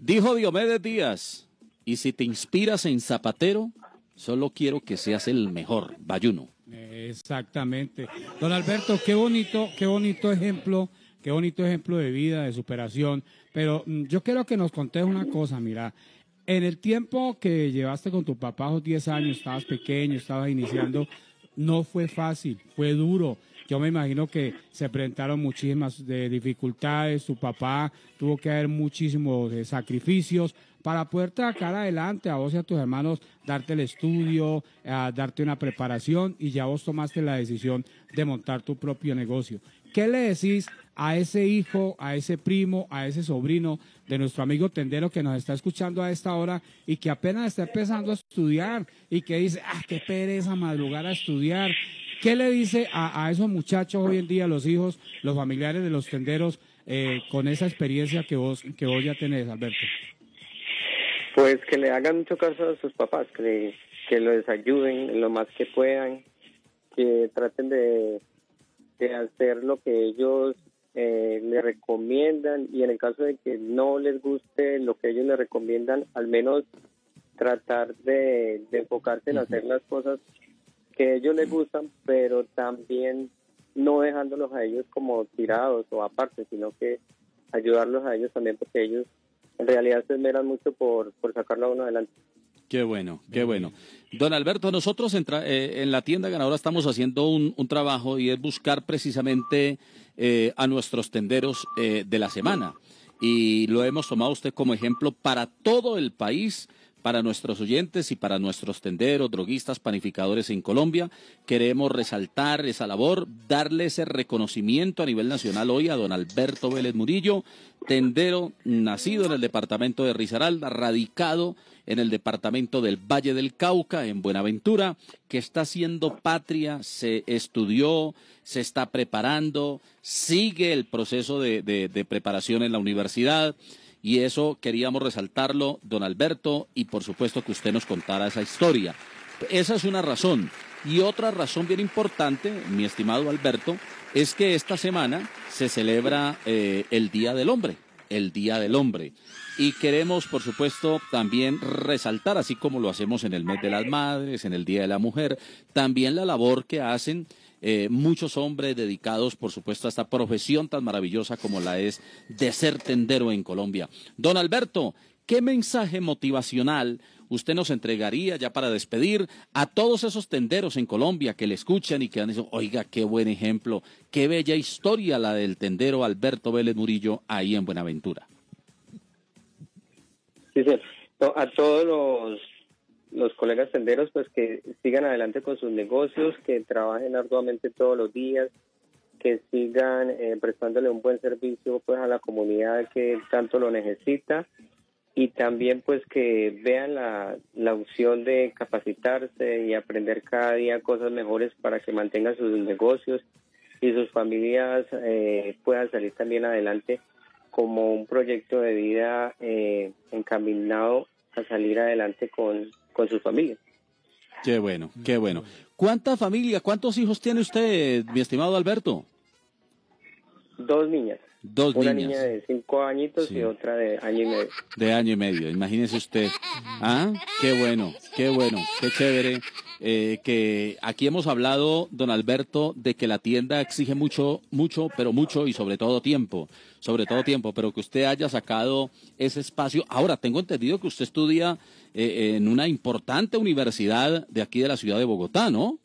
Dijo Diomedes Díaz, y si te inspiras en Zapatero, solo quiero que seas el mejor, Bayuno. Exactamente. Don Alberto, qué bonito, qué bonito ejemplo, qué bonito ejemplo de vida, de superación. Pero mm, yo quiero que nos contes una cosa, mira. En el tiempo que llevaste con tu papá, los 10 años, estabas pequeño, estabas iniciando, no fue fácil, fue duro. Yo me imagino que se presentaron muchísimas de dificultades, tu papá tuvo que haber muchísimos eh, sacrificios para poder sacar adelante a vos y a tus hermanos, darte el estudio, a darte una preparación y ya vos tomaste la decisión de montar tu propio negocio. ¿Qué le decís a ese hijo, a ese primo, a ese sobrino de nuestro amigo tendero que nos está escuchando a esta hora y que apenas está empezando a estudiar y que dice, ah, qué pereza madrugar a estudiar? ¿Qué le dice a, esos muchachos hoy en día, los hijos, los familiares de los tenderos, eh, con esa experiencia que vos, que vos ya tenés, Alberto? Pues que le hagan mucho caso a sus papás, que, que los ayuden lo más que puedan, que traten de, de hacer lo que ellos eh, le recomiendan y en el caso de que no les guste lo que ellos le recomiendan, al menos tratar de, de enfocarse en hacer las cosas que a ellos les gustan, pero también no dejándolos a ellos como tirados o aparte, sino que ayudarlos a ellos también porque ellos en realidad se esmeran mucho por, por sacarlo a uno adelante. Qué bueno, qué bueno. Don Alberto, nosotros en, eh, en la tienda ganadora estamos haciendo un, un trabajo y es buscar precisamente eh, a nuestros tenderos eh, de la semana. Y lo hemos tomado usted como ejemplo para todo el país, para nuestros oyentes y para nuestros tenderos, droguistas, panificadores en Colombia. Queremos resaltar esa labor, darle ese reconocimiento a nivel nacional hoy a don Alberto Vélez Murillo, tendero nacido en el departamento de Risaralda, radicado en el departamento del Valle del Cauca, en Buenaventura, que está haciendo patria, se estudió, se está preparando, sigue el proceso de, de- de preparación en la universidad. Y eso queríamos resaltarlo, don Alberto, y por supuesto que usted nos contara esa historia. Esa es una razón. Y otra razón bien importante, mi estimado Alberto, es que esta semana se celebra eh, el Día del Hombre, el Día del Hombre. Y queremos, por supuesto, también resaltar, así como lo hacemos en el mes de las madres, en el Día de la Mujer, también la labor que hacen eh, muchos hombres dedicados, por supuesto, a esta profesión tan maravillosa como la es de ser tendero en Colombia. Don Alberto, ¿qué mensaje motivacional usted nos entregaría ya para despedir a todos esos tenderos en Colombia que le escuchan y que han dicho, oiga, qué buen ejemplo, qué bella historia la del tendero Alberto Vélez Murillo ahí en Buenaventura. No, A todos los, los colegas tenderos, pues que sigan adelante con sus negocios, que trabajen arduamente todos los días, que sigan eh, prestándole un buen servicio pues a la comunidad que tanto lo necesita. Y también pues que vean la, la opción de capacitarse y aprender cada día cosas mejores para que mantengan sus negocios y sus familias eh, puedan salir también adelante como un proyecto de vida eh, encaminado a salir adelante con, con sus familias. Qué bueno, qué bueno. ¿Cuánta familia, cuántos hijos tiene usted, mi estimado Alberto? Dos niñas. Dos Una niñas. niña de cinco añitos y otra de año y medio. De año y medio, imagínese usted. Ah, qué bueno, qué bueno, qué chévere. eh, que aquí hemos hablado, don Alberto, de que la tienda exige mucho, mucho, pero mucho y sobre todo tiempo, sobre todo tiempo, pero que usted haya sacado ese espacio. Ahora, tengo entendido que usted estudia eh, en una importante universidad de aquí de la ciudad de Bogotá, ¿no?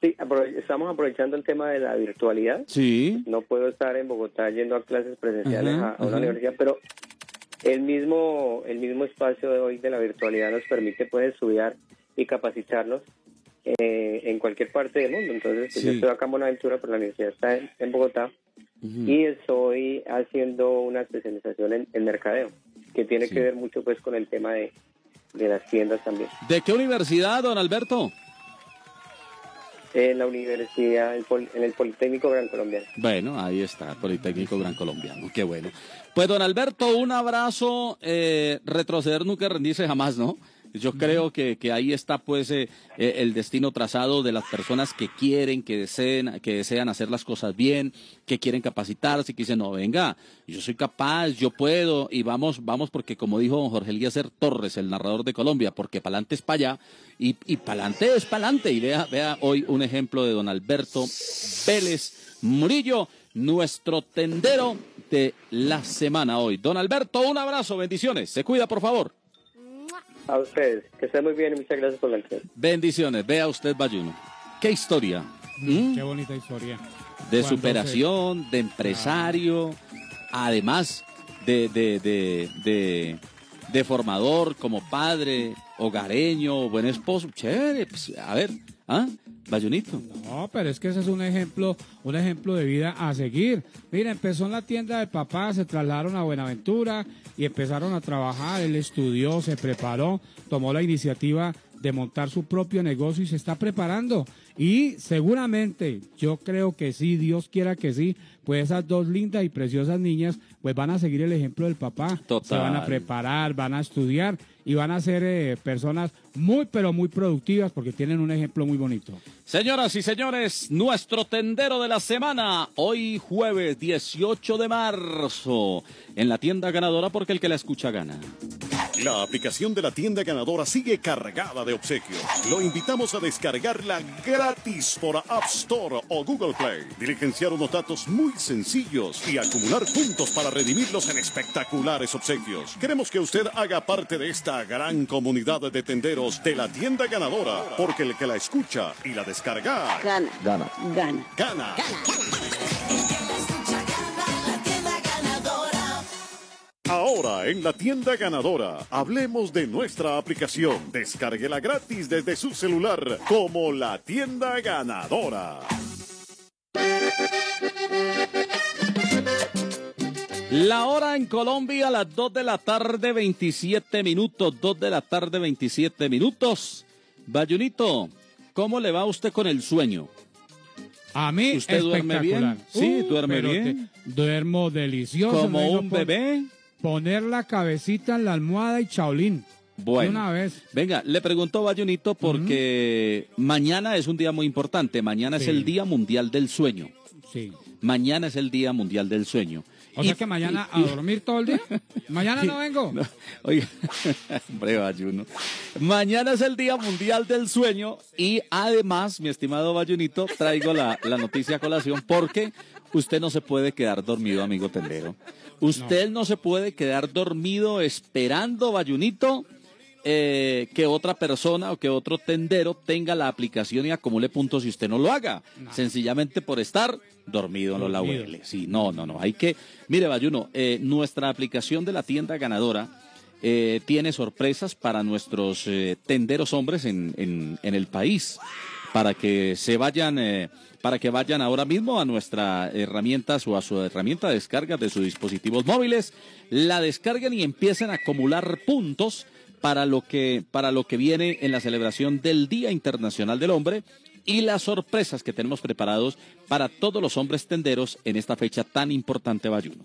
Sí, estamos aprovechando el tema de la virtualidad. Sí. No puedo estar en Bogotá yendo a clases presenciales Ajá, a, una ajá. universidad, pero el mismo el mismo espacio de hoy de la virtualidad nos permite pues estudiar y capacitarnos eh, en cualquier parte del mundo. Entonces, pues, yo estoy acá en Buenaventura, pero la universidad está en, en Bogotá y estoy haciendo una especialización en, en mercadeo, que tiene Sí. que ver mucho pues con el tema de, de las tiendas también. ¿De qué universidad, don Alberto? En la universidad, en, el Politécnico Gran Colombiano. Bueno, ahí está, Politécnico Gran Colombiano, qué bueno. Pues don Alberto, un abrazo, eh, retroceder nunca rendirse jamás, ¿no? Yo creo que, que ahí está pues eh, eh, el destino trazado de las personas que quieren, que deseen, que desean hacer las cosas bien, que quieren capacitarse, que dicen, no, venga, yo soy capaz, yo puedo, y vamos, vamos, porque como dijo don Jorge Eliezer Torres, el narrador de Colombia, porque pa'lante es para allá, y, y pa'lante es pa'lante, y vea, vea hoy un ejemplo de don Alberto Vélez Murillo, nuestro tendero de la semana hoy. Don Alberto, un abrazo, bendiciones, se cuida por favor. A ustedes, que estén muy bien y muchas gracias por la entrevista. Bendiciones, vea usted Bayuno. Qué historia. ¿Mm? Qué bonita historia. De Cuando superación, de empresario, además de, de, de, de, de formador como padre, hogareño, buen esposo. Chévere, pues, a ver, ¿ah? Bayunito. No, pero es que ese es un ejemplo, un ejemplo de vida a seguir. Mira, empezó en la tienda del papá, se trasladaron a Buenaventura y empezaron a trabajar. Él estudió, se preparó, tomó la iniciativa de montar su propio negocio y se está preparando. Y seguramente, yo creo que sí, Dios quiera que sí, pues esas dos lindas y preciosas niñas, pues van a seguir el ejemplo del papá. Se van a Total. preparar, van a estudiar y van a ser eh, personas muy, pero muy productivas porque tienen un ejemplo muy bonito. Señoras y señores, nuestro tendero de la semana, hoy jueves 18 de marzo, en la tienda ganadora porque el que la escucha gana. La aplicación de la tienda ganadora sigue cargada de obsequios. Lo invitamos a descargarla gratis por App Store o Google Play. Diligenciar unos datos muy sencillos y acumular puntos para redimirlos en espectaculares obsequios. Queremos que usted haga parte de esta gran comunidad de tenderos de la tienda ganadora, porque el que la escucha y la descarga Gana. gana. Gana. Gana. Ahora en la tienda ganadora, hablemos de nuestra aplicación. Descárguela gratis desde su celular como la tienda ganadora. La hora en Colombia, las 2 de la tarde, 27 minutos. 2 de la tarde, 27 minutos. Bayunito, ¿cómo le va a usted con el sueño? A mí, ¿Usted duerme bien? Sí, Uh, duerme pero bien. te- duermo delicioso. ¿Como un bebé? Poner la cabecita en la almohada y chaolín. Bueno, De una vez. venga, le pregunto Bayunito porque mañana es un día muy importante. Mañana es el Día Mundial del Sueño. Sí. Mañana es el Día Mundial del Sueño. O Y- sea que mañana y- a dormir todo el día. [LAUGHS] Mañana no vengo. Oiga, [LAUGHS] hombre, Bayuno. Mañana es el Día Mundial del Sueño y además, mi estimado Bayunito, traigo la, la noticia a colación porque usted no se puede quedar dormido, amigo tendero. Usted no, se puede quedar dormido esperando, Bayunito, eh, que otra persona o que otro tendero tenga la aplicación y acumule puntos si usted no lo haga. Sencillamente por estar dormido en los laureles. Sí, no, no, no. Hay que. Mire, Bayuno, eh, nuestra aplicación de la tienda ganadora eh, tiene sorpresas para nuestros eh, tenderos hombres en, en- en el país. Para que se vayan. eh, para que vayan ahora mismo a nuestra herramienta o a su herramienta de descarga de sus dispositivos móviles, la descarguen y empiecen a acumular puntos para lo que para lo que viene en la celebración del Día Internacional del Hombre y las sorpresas que tenemos preparados para todos los hombres tenderos en esta fecha tan importante, Bayuno.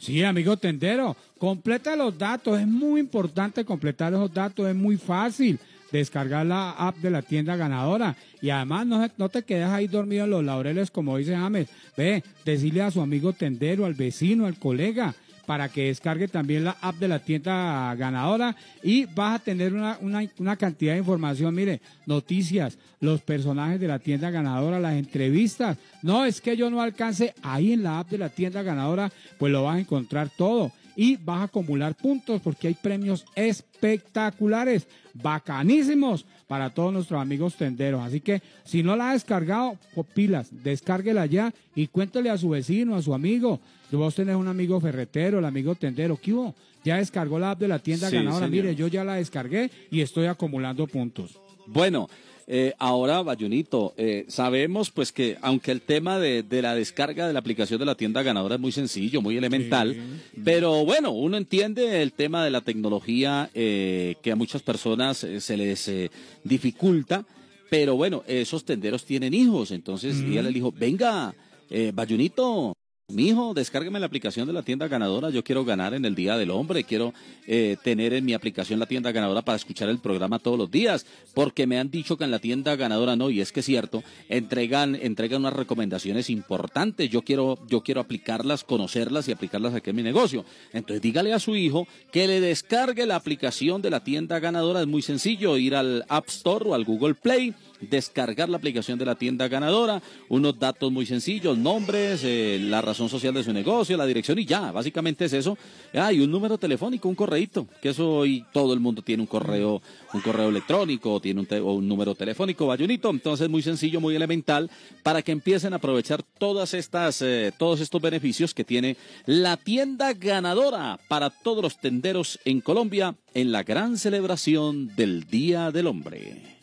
Sí, amigo tendero, completa los datos, es muy importante completar esos datos, es muy fácil descargar la app de la tienda ganadora y además no, no te quedes ahí dormido en los laureles como dice James, ve, decirle a su amigo tendero, al vecino, al colega, para que descargue también la app de la tienda ganadora y vas a tener una, una, una cantidad de información, mire, noticias, los personajes de la tienda ganadora, las entrevistas. No, es que yo no alcance ahí en la app de la tienda ganadora, pues lo vas a encontrar todo y vas a acumular puntos porque hay premios espectaculares, bacanísimos para todos nuestros amigos tenderos. Así que si no la ha descargado, pues pilas, descárguela ya y cuéntele a su vecino, a su amigo. Si vos tenés un amigo ferretero, el amigo tendero, ¿qué hubo? Ya descargó la app de la tienda Sí, ganadora. señor. Mire, yo ya la descargué y estoy acumulando puntos. Bueno, eh, ahora, Bayunito, eh, sabemos pues que aunque el tema de, de la descarga de la aplicación de la tienda ganadora es muy sencillo, muy elemental, pero bueno, uno entiende el tema de la tecnología eh, que a muchas personas eh, se les eh, dificulta, pero bueno, esos tenderos tienen hijos, entonces ella le dijo, venga, eh, Bayunito. Mi hijo, descárgueme la aplicación de la tienda ganadora. Yo quiero ganar en el Día del Hombre. Quiero eh, tener en mi aplicación la tienda ganadora para escuchar el programa todos los días. Porque me han dicho que en la tienda ganadora no, y es que es cierto, entregan, entregan unas recomendaciones importantes. Yo quiero, yo quiero aplicarlas, conocerlas y aplicarlas aquí en mi negocio. Entonces dígale a su hijo que le descargue la aplicación de la tienda ganadora. Es muy sencillo, ir al App Store o al Google Play descargar la aplicación de la tienda ganadora, unos datos muy sencillos, nombres, eh, la razón social de su negocio, la dirección y ya, básicamente es eso. Ah, y un número telefónico, un correíto, que eso hoy todo el mundo tiene un correo, un correo electrónico, tiene o un número telefónico, bayunito, entonces muy sencillo, muy elemental, para que empiecen a aprovechar todas estas, eh, todos estos beneficios que tiene la tienda ganadora para todos los tenderos en Colombia en la gran celebración del Día del Hombre.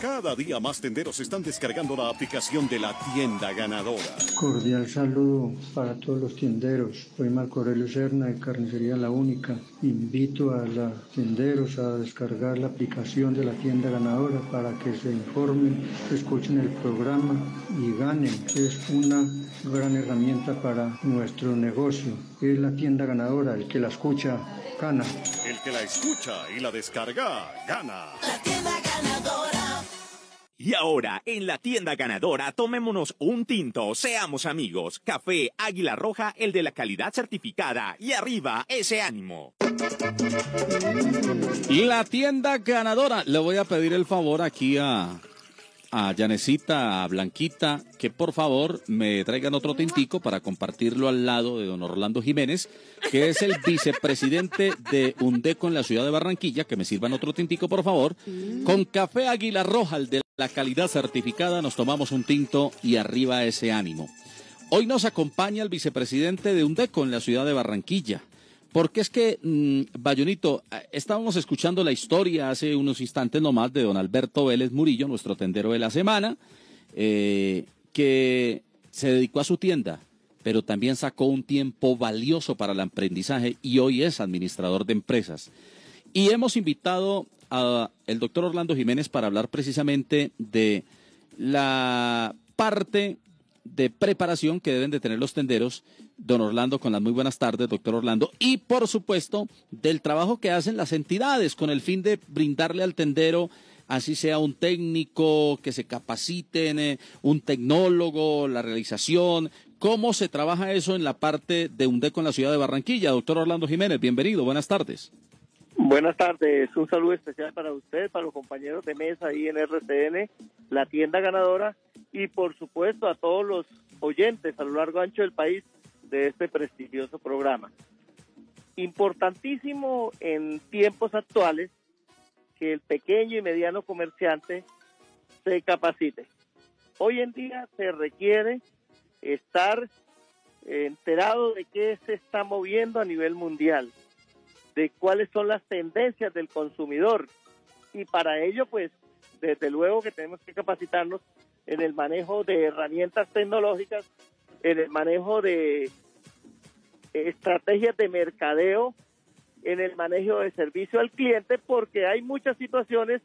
Cada día más tenderos están descargando la aplicación de la tienda ganadora. Cordial saludo para todos los tienderos. Soy Marco Aurelio Serna de Carnicería La Única. Invito a los tenderos a descargar la aplicación de la tienda ganadora para que se informen, escuchen el programa y ganen. Es una gran herramienta para nuestro negocio. Es la tienda ganadora, el que la escucha gana. El que la escucha y la descarga, gana. Y ahora, en la tienda ganadora, tomémonos un tinto, seamos amigos. Café Águila Roja, el de la calidad certificada. Y arriba, ese ánimo. La tienda ganadora. Le voy a pedir el favor aquí a, a Yanecita, a Blanquita, que por favor me traigan otro tintico para compartirlo al lado de don Orlando Jiménez, que es el vicepresidente de UNDECO en la ciudad de Barranquilla. Que me sirvan otro tintico, por favor. Con café Águila Roja, el de la calidad certificada, nos tomamos un tinto y arriba ese ánimo. Hoy nos acompaña el vicepresidente de UNDECO en la ciudad de Barranquilla. Porque es que, mm, Bayonito, eh, estábamos escuchando la historia hace unos instantes nomás de don Alberto Vélez Murillo, nuestro tendero de la semana, eh, que se dedicó a su tienda, pero también sacó un tiempo valioso para el aprendizaje y hoy es administrador de empresas. Y hemos invitado el doctor Orlando Jiménez para hablar precisamente de la parte de preparación que deben de tener los tenderos. Don Orlando, con las muy buenas tardes, doctor Orlando. Y por supuesto, del trabajo que hacen las entidades con el fin de brindarle al tendero, así sea un técnico, que se capaciten, eh, un tecnólogo, la realización. ¿Cómo se trabaja eso en la parte de UNDECO en la ciudad de Barranquilla? Doctor Orlando Jiménez, bienvenido, buenas tardes. Buenas tardes, un saludo especial para usted, para los compañeros de mesa ahí en RCN, la tienda ganadora y por supuesto a todos los oyentes a lo largo ancho del país de este prestigioso programa. Importantísimo en tiempos actuales que el pequeño y mediano comerciante se capacite. Hoy en día se requiere estar enterado de qué se está moviendo a nivel mundial, de cuáles son las tendencias del consumidor. Y para ello, pues, desde luego que tenemos que capacitarnos en el manejo de herramientas tecnológicas, en el manejo de estrategias de mercadeo, en el manejo de servicio al cliente, porque hay muchas situaciones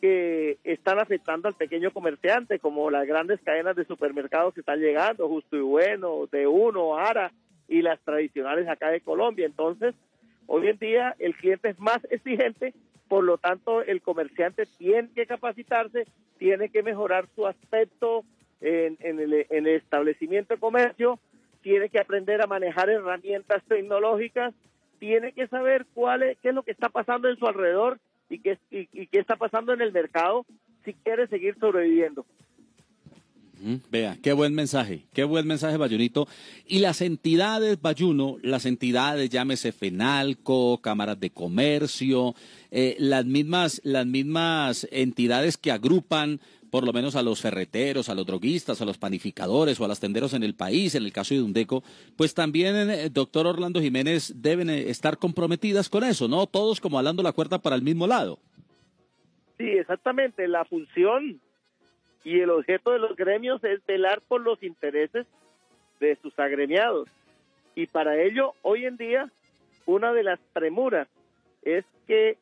que están afectando al pequeño comerciante, como las grandes cadenas de supermercados que están llegando, Justo y Bueno, De Uno, Ara y las tradicionales acá de Colombia. Entonces, hoy en día el cliente es más exigente, por lo tanto el comerciante tiene que capacitarse, tiene que mejorar su aspecto en, el, en el establecimiento de comercio, tiene que aprender a manejar herramientas tecnológicas, tiene que saber cuál es, qué es lo que está pasando en su alrededor y qué, y, qué está pasando en el mercado si quiere seguir sobreviviendo. Vea, qué buen mensaje, qué buen mensaje, Bayunito. Y las entidades, Bayuno, las entidades, llámese FENALCO, cámaras de comercio, eh, las, mismas, las mismas entidades que agrupan por lo menos a los ferreteros, a los droguistas, a los panificadores o a los tenderos en el país, en el caso de Undeco, pues también, eh, doctor Orlando Jiménez, deben eh, estar comprometidas con eso, ¿no? Todos como alando la cuerda para el mismo lado. Sí, exactamente. La función y el objeto de los gremios es velar por los intereses de sus agremiados. Y para ello, hoy en día, una de las premuras es que